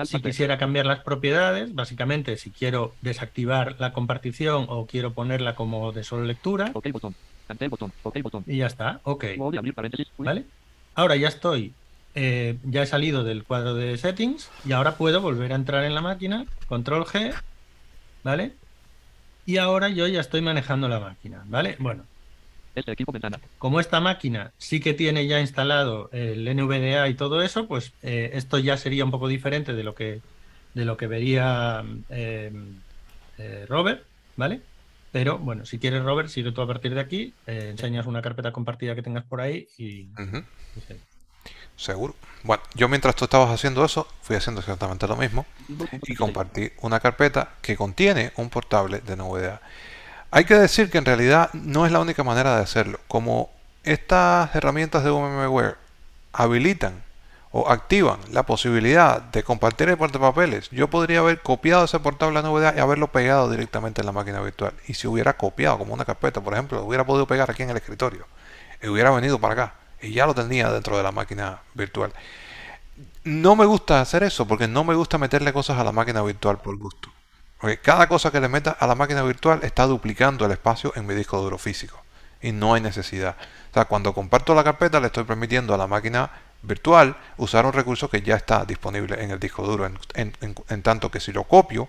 Si quisiera cambiar las propiedades, básicamente si quiero desactivar la compartición o quiero ponerla como de solo lectura, botón. OK botón. y ya está, ok. ¿Vale? Ahora ya estoy, eh, ya he salido del cuadro de settings y ahora puedo volver a entrar en la máquina, control G, ¿vale? Y ahora yo ya estoy manejando la máquina, ¿vale? Bueno, Este equipo ventana. como esta máquina sí que tiene ya instalado el NVDA y todo eso, pues eh, esto ya sería un poco diferente de lo que, de lo que vería eh, Robert, ¿vale? Pero bueno, si quieres Robert, sigue tú a partir de aquí, eh, enseñas una carpeta compartida que tengas por ahí y... Seguro. Bueno, yo mientras tú estabas haciendo eso, fui haciendo exactamente lo mismo y compartí una carpeta que contiene un portable de NVDA. Hay que decir que en realidad no es la única manera de hacerlo. Como estas herramientas de VMware habilitan o activan la posibilidad de compartir el portapapeles, yo podría haber copiado ese portable a NVDA y haberlo pegado directamente en la máquina virtual. Y si hubiera copiado como una carpeta, por ejemplo, lo hubiera podido pegar aquí en el escritorio y hubiera venido para acá y ya lo tenía dentro de la máquina virtual. No me gusta hacer eso porque no me gusta meterle cosas a la máquina virtual por gusto. Porque cada cosa que le meta a la máquina virtual está duplicando el espacio en mi disco duro físico y no hay necesidad. O sea, cuando comparto la carpeta le estoy permitiendo a la máquina virtual usar un recurso que ya está disponible en el disco duro. En, tanto que si lo copio,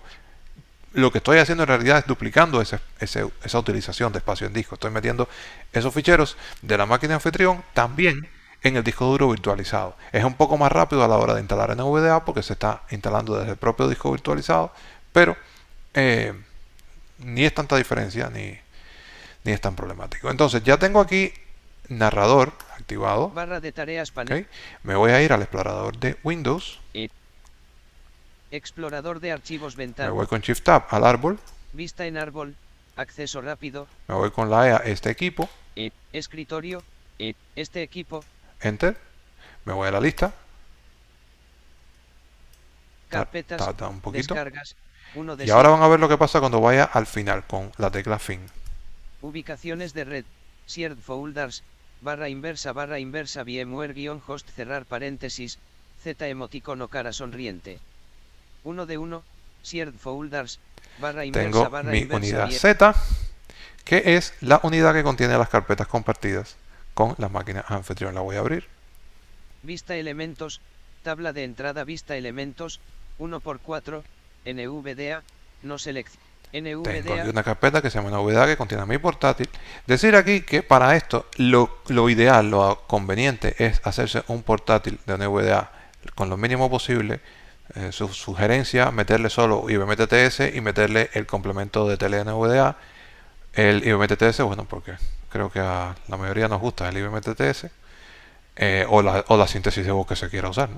lo que estoy haciendo en realidad es duplicando esa utilización de espacio en disco. Estoy metiendo esos ficheros de la máquina anfitrión también en el disco duro virtualizado. Es un poco más rápido a la hora de instalar NVDA porque se está instalando desde el propio disco virtualizado, pero eh, ni es tanta diferencia ni, ni es tan problemático. Entonces ya tengo aquí narrador activado. Barra de tareas panel. Me voy a ir al explorador de Windows. Explorador de archivos ventana. Me voy con Shift Tab al árbol. Vista en árbol. Acceso rápido. Me voy con la E a este equipo. Escritorio. Este equipo. Enter. Me voy a la lista. Carpetas. un poquito. Descargas. y ahora van a ver lo que pasa cuando vaya al final con la tecla fin. Ubicaciones de red. Shared folders. Barra inversa barra inversa VMware guion host cerrar paréntesis. Z emoticono cara sonriente. 1 de 1. Shared folders. Barra inversa Tengo barra mi unidad Z. Que es la unidad que contiene las carpetas compartidas con las máquinas anfitrión. La voy a abrir. Vista elementos. Tabla de entrada vista elementos. 1 x 4. NVDA. No selección. Tengo una carpeta que se llama NVDA que contiene mi portátil. Decir aquí que para esto lo, ideal, lo conveniente es hacerse un portátil de NVDA con lo mínimo posible. Eh, su sugerencia, meterle solo IBM-TTS y meterle el complemento de TLNVDA. El IBM-TTS, bueno, porque creo que a la mayoría nos gusta el IBM-TTS eh, o, la, o la síntesis de voz que se quiera usar.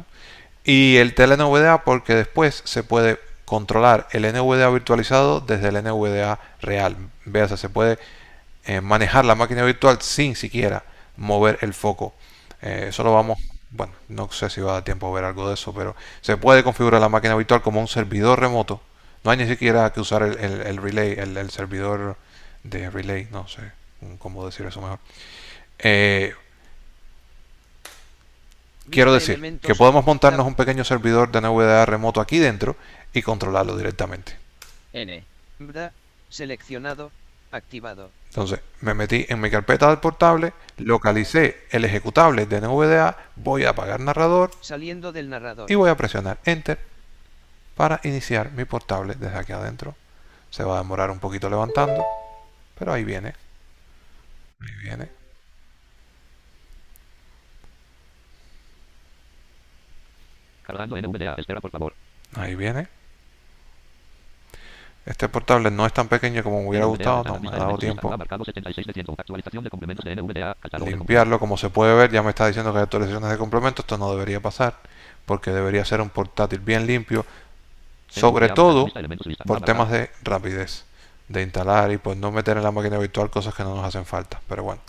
Y el TLNVDA porque después se puede controlar el NVDA virtualizado desde el NVDA real. Veas, se puede eh, manejar la máquina virtual sin siquiera mover el foco. Eh, eso lo vamos, bueno, no sé si va a dar tiempo a ver algo de eso, pero se puede configurar la máquina virtual como un servidor remoto. No hay ni siquiera que usar el, relay, el, servidor de relay, no sé cómo decir eso mejor. Eh, quiero decir que podemos montarnos un pequeño servidor de NVDA remoto aquí dentro y controlarlo directamente. N. Seleccionado. Activado. Entonces, me metí en mi carpeta del portable, localicé el ejecutable de NVDA, voy a apagar narrador. Saliendo del narrador. Y voy a presionar Enter para iniciar mi portable desde aquí adentro. Se va a demorar un poquito levantando, pero ahí viene. Ahí viene. Cargando NVDA, espera por favor. Ahí viene. Este portable no es tan pequeño como me hubiera gustado, no me ha dado tiempo. Limpiarlo, como se puede ver, ya me está diciendo que hay actualizaciones de complementos, esto no debería pasar, porque debería ser un portátil bien limpio, sobre todo por temas de rapidez de instalar y pues no meter en la máquina virtual cosas que no nos hacen falta, pero bueno.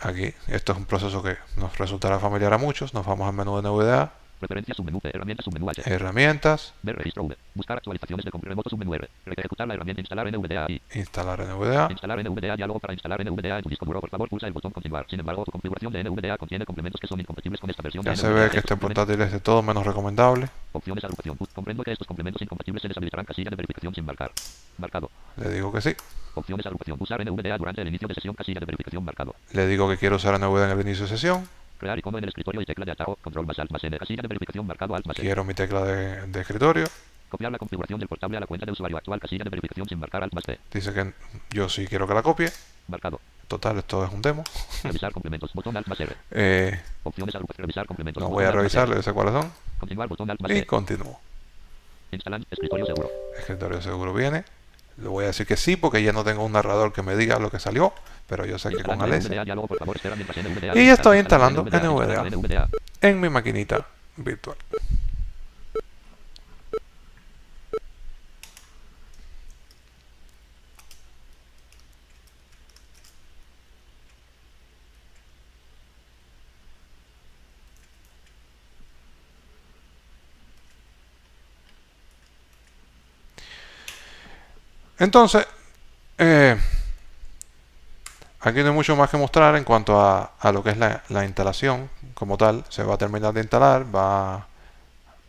Aquí, esto es un proceso que nos resultará familiar a muchos, nos vamos al menú de NVDA, Preferencias submenú herramientas submenú H. Herramientas. Ver registro V. Buscar actualizaciones de remoto submenú R. Ejecutar la herramienta instalar NVDA y instalar NVDA. Instalar NVDA diálogo para instalar NVDA en tu disco duro. Por favor, pulsa el botón continuar. Sin embargo, tu configuración de NVDA contiene complementos que son incompatibles con esta versión ya se ve que este portátil es de todo menos recomendable. Opciones agrupación. Comprendo que estos complementos incompatibles se deshabilitarán casilla de verificación sin marcar. Marcado. Le digo que sí. Opciones agrupación. Usar NVDA durante el inicio de sesión casilla de verificación marcado. Le digo que quiero usar NVDA en el inicio de sesión. Crear icono en el escritorio y tecla de atado. Control más alt más N. Casilla de verificación marcado alt más N. Quiero mi tecla de, de, escritorio. Copiar la configuración del portable a la cuenta de usuario actual. Casilla de verificación sin marcar alt más T. Dice que yo sí quiero que la copie. Marcado. Total, esto es un demo. Revisar complementos. Botón alt más R. Eh, Opciones revisar complementos. No voy a revisar, le sé cuáles son. Continuar botón alt más Y continúo. Instalan escritorio seguro. Escritorio seguro viene. Le voy a decir que sí porque ya no tengo un narrador que me diga lo que salió, pero yo sé que con NVDA. Y ya estoy Instalando. NVDA en mi maquinita virtual. Entonces, eh, aquí no hay mucho más que mostrar en cuanto a, a lo que es la, la instalación como tal. Se va a terminar de instalar, va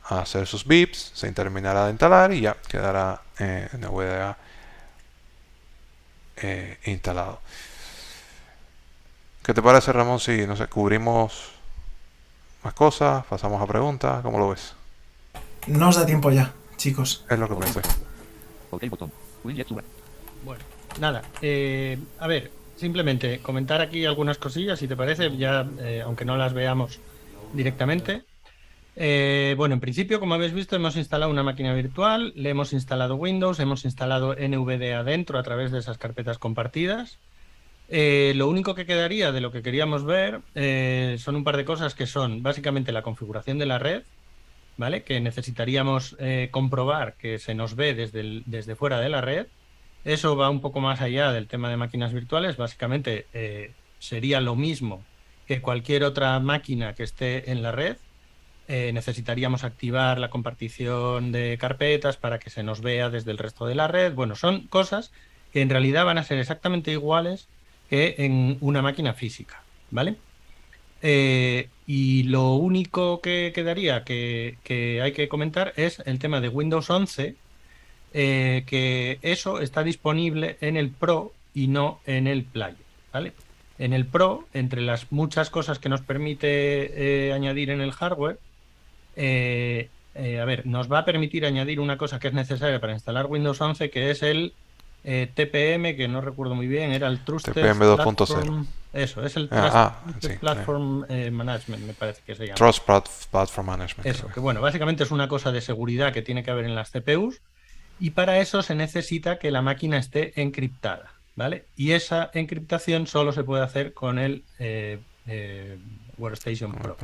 a hacer sus bips, se terminará de instalar y ya quedará eh, NVDA eh, instalado. ¿Qué te parece, Ramón? Si no sé, cubrimos más cosas, pasamos a preguntas, ¿cómo lo ves? No os da tiempo ya, chicos. Es lo que pensé. Ok, botón. Bueno, nada, eh, a ver, simplemente comentar aquí algunas cosillas, si te parece, ya, eh, aunque no las veamos directamente. Eh, bueno, en principio, como habéis visto, hemos instalado una máquina virtual, le hemos instalado Windows, hemos instalado NVDA dentro a través de esas carpetas compartidas. Lo único que quedaría de lo que queríamos ver son un par de cosas que son básicamente la configuración de la red, ¿vale? Que necesitaríamos eh, comprobar que se nos ve desde, desde fuera de la red. Eso va un poco más allá del tema de máquinas virtuales. Básicamente eh, sería lo mismo que cualquier otra máquina que esté en la red. Eh, necesitaríamos activar la compartición de carpetas para que se nos vea desde el resto de la red. Bueno, son cosas que en realidad van a ser exactamente iguales que en una máquina física, ¿vale? Y lo único que quedaría que, hay que comentar es el tema de Windows 11, eh, que eso está disponible en el Pro y no en el Player, ¿vale? En el Pro, entre las muchas cosas que nos permite eh, añadir en el hardware, eh, a ver, nos va a permitir añadir una cosa que es necesaria para instalar Windows 11, que es el eh, TPM, que no recuerdo muy bien, era el Trusted TPM 2.0. Platform- Eso, es el Ah, Trust- ah, sí, Platform eh, Management, me parece que se llama. Trust Plat- Platform Management. Eso, que. bueno, básicamente es una cosa de seguridad que tiene que haber en las CPUs y para eso se necesita que la máquina esté encriptada, ¿vale? Y esa encriptación solo se puede hacer con el eh, eh, Workstation Pro.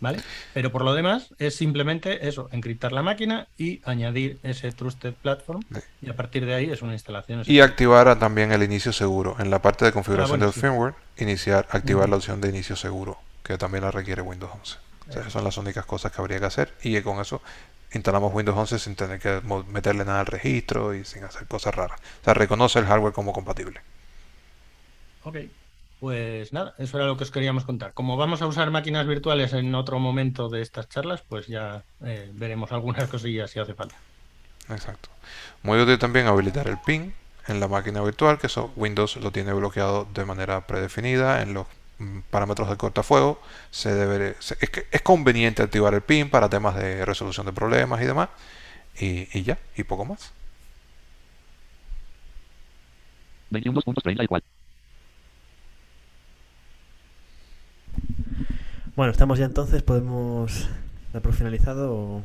¿Vale? Pero por lo demás es simplemente eso, encriptar la máquina y añadir ese Trusted Platform Sí. y a partir de ahí es una instalación. Y activar también el inicio seguro. En la parte de configuración Ah, bueno, del sí. firmware, iniciar, activar la opción de inicio seguro, que también la requiere Windows 11. O sea, esas son las únicas cosas que habría que hacer y con eso instalamos Windows 11 sin tener que meterle nada al registro y sin hacer cosas raras. O sea, reconoce el hardware como compatible. Ok, pues nada, eso era lo que os queríamos contar. Como vamos a usar máquinas virtuales en otro momento de estas charlas, pues ya eh, veremos algunas cosillas si hace falta. Exacto. Muy útil también habilitar el PIN en la máquina virtual, que eso Windows lo tiene bloqueado de manera predefinida en los mm, parámetros de cortafuego. Se debe, se- es, que es conveniente activar el PIN para temas de resolución de problemas y demás. Y, y ya, y poco más. 21 puntos 30 igual. Bueno, estamos ya entonces, podemos dar por finalizado. o-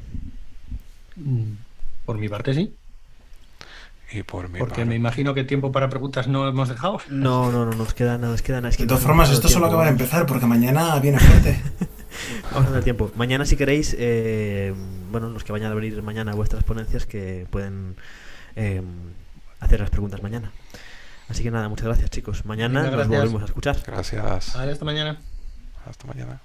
Mm, Por mi parte sí, Y por mi porque parte- me imagino que tiempo para preguntas no hemos dejado. No, no, no, nos queda nada, nos queda nada. Es que De todas no- formas, esto solo acaba de empezar, porque mañana viene fuerte. Vamos a dar tiempo. Mañana, si queréis, eh, bueno, los que vayan a venir mañana a vuestras ponencias, que pueden eh, hacer las preguntas mañana. Así que nada, muchas gracias, chicos. Mañana Venga, nos volvemos a escuchar. Gracias. Vale, hasta mañana. Hasta mañana.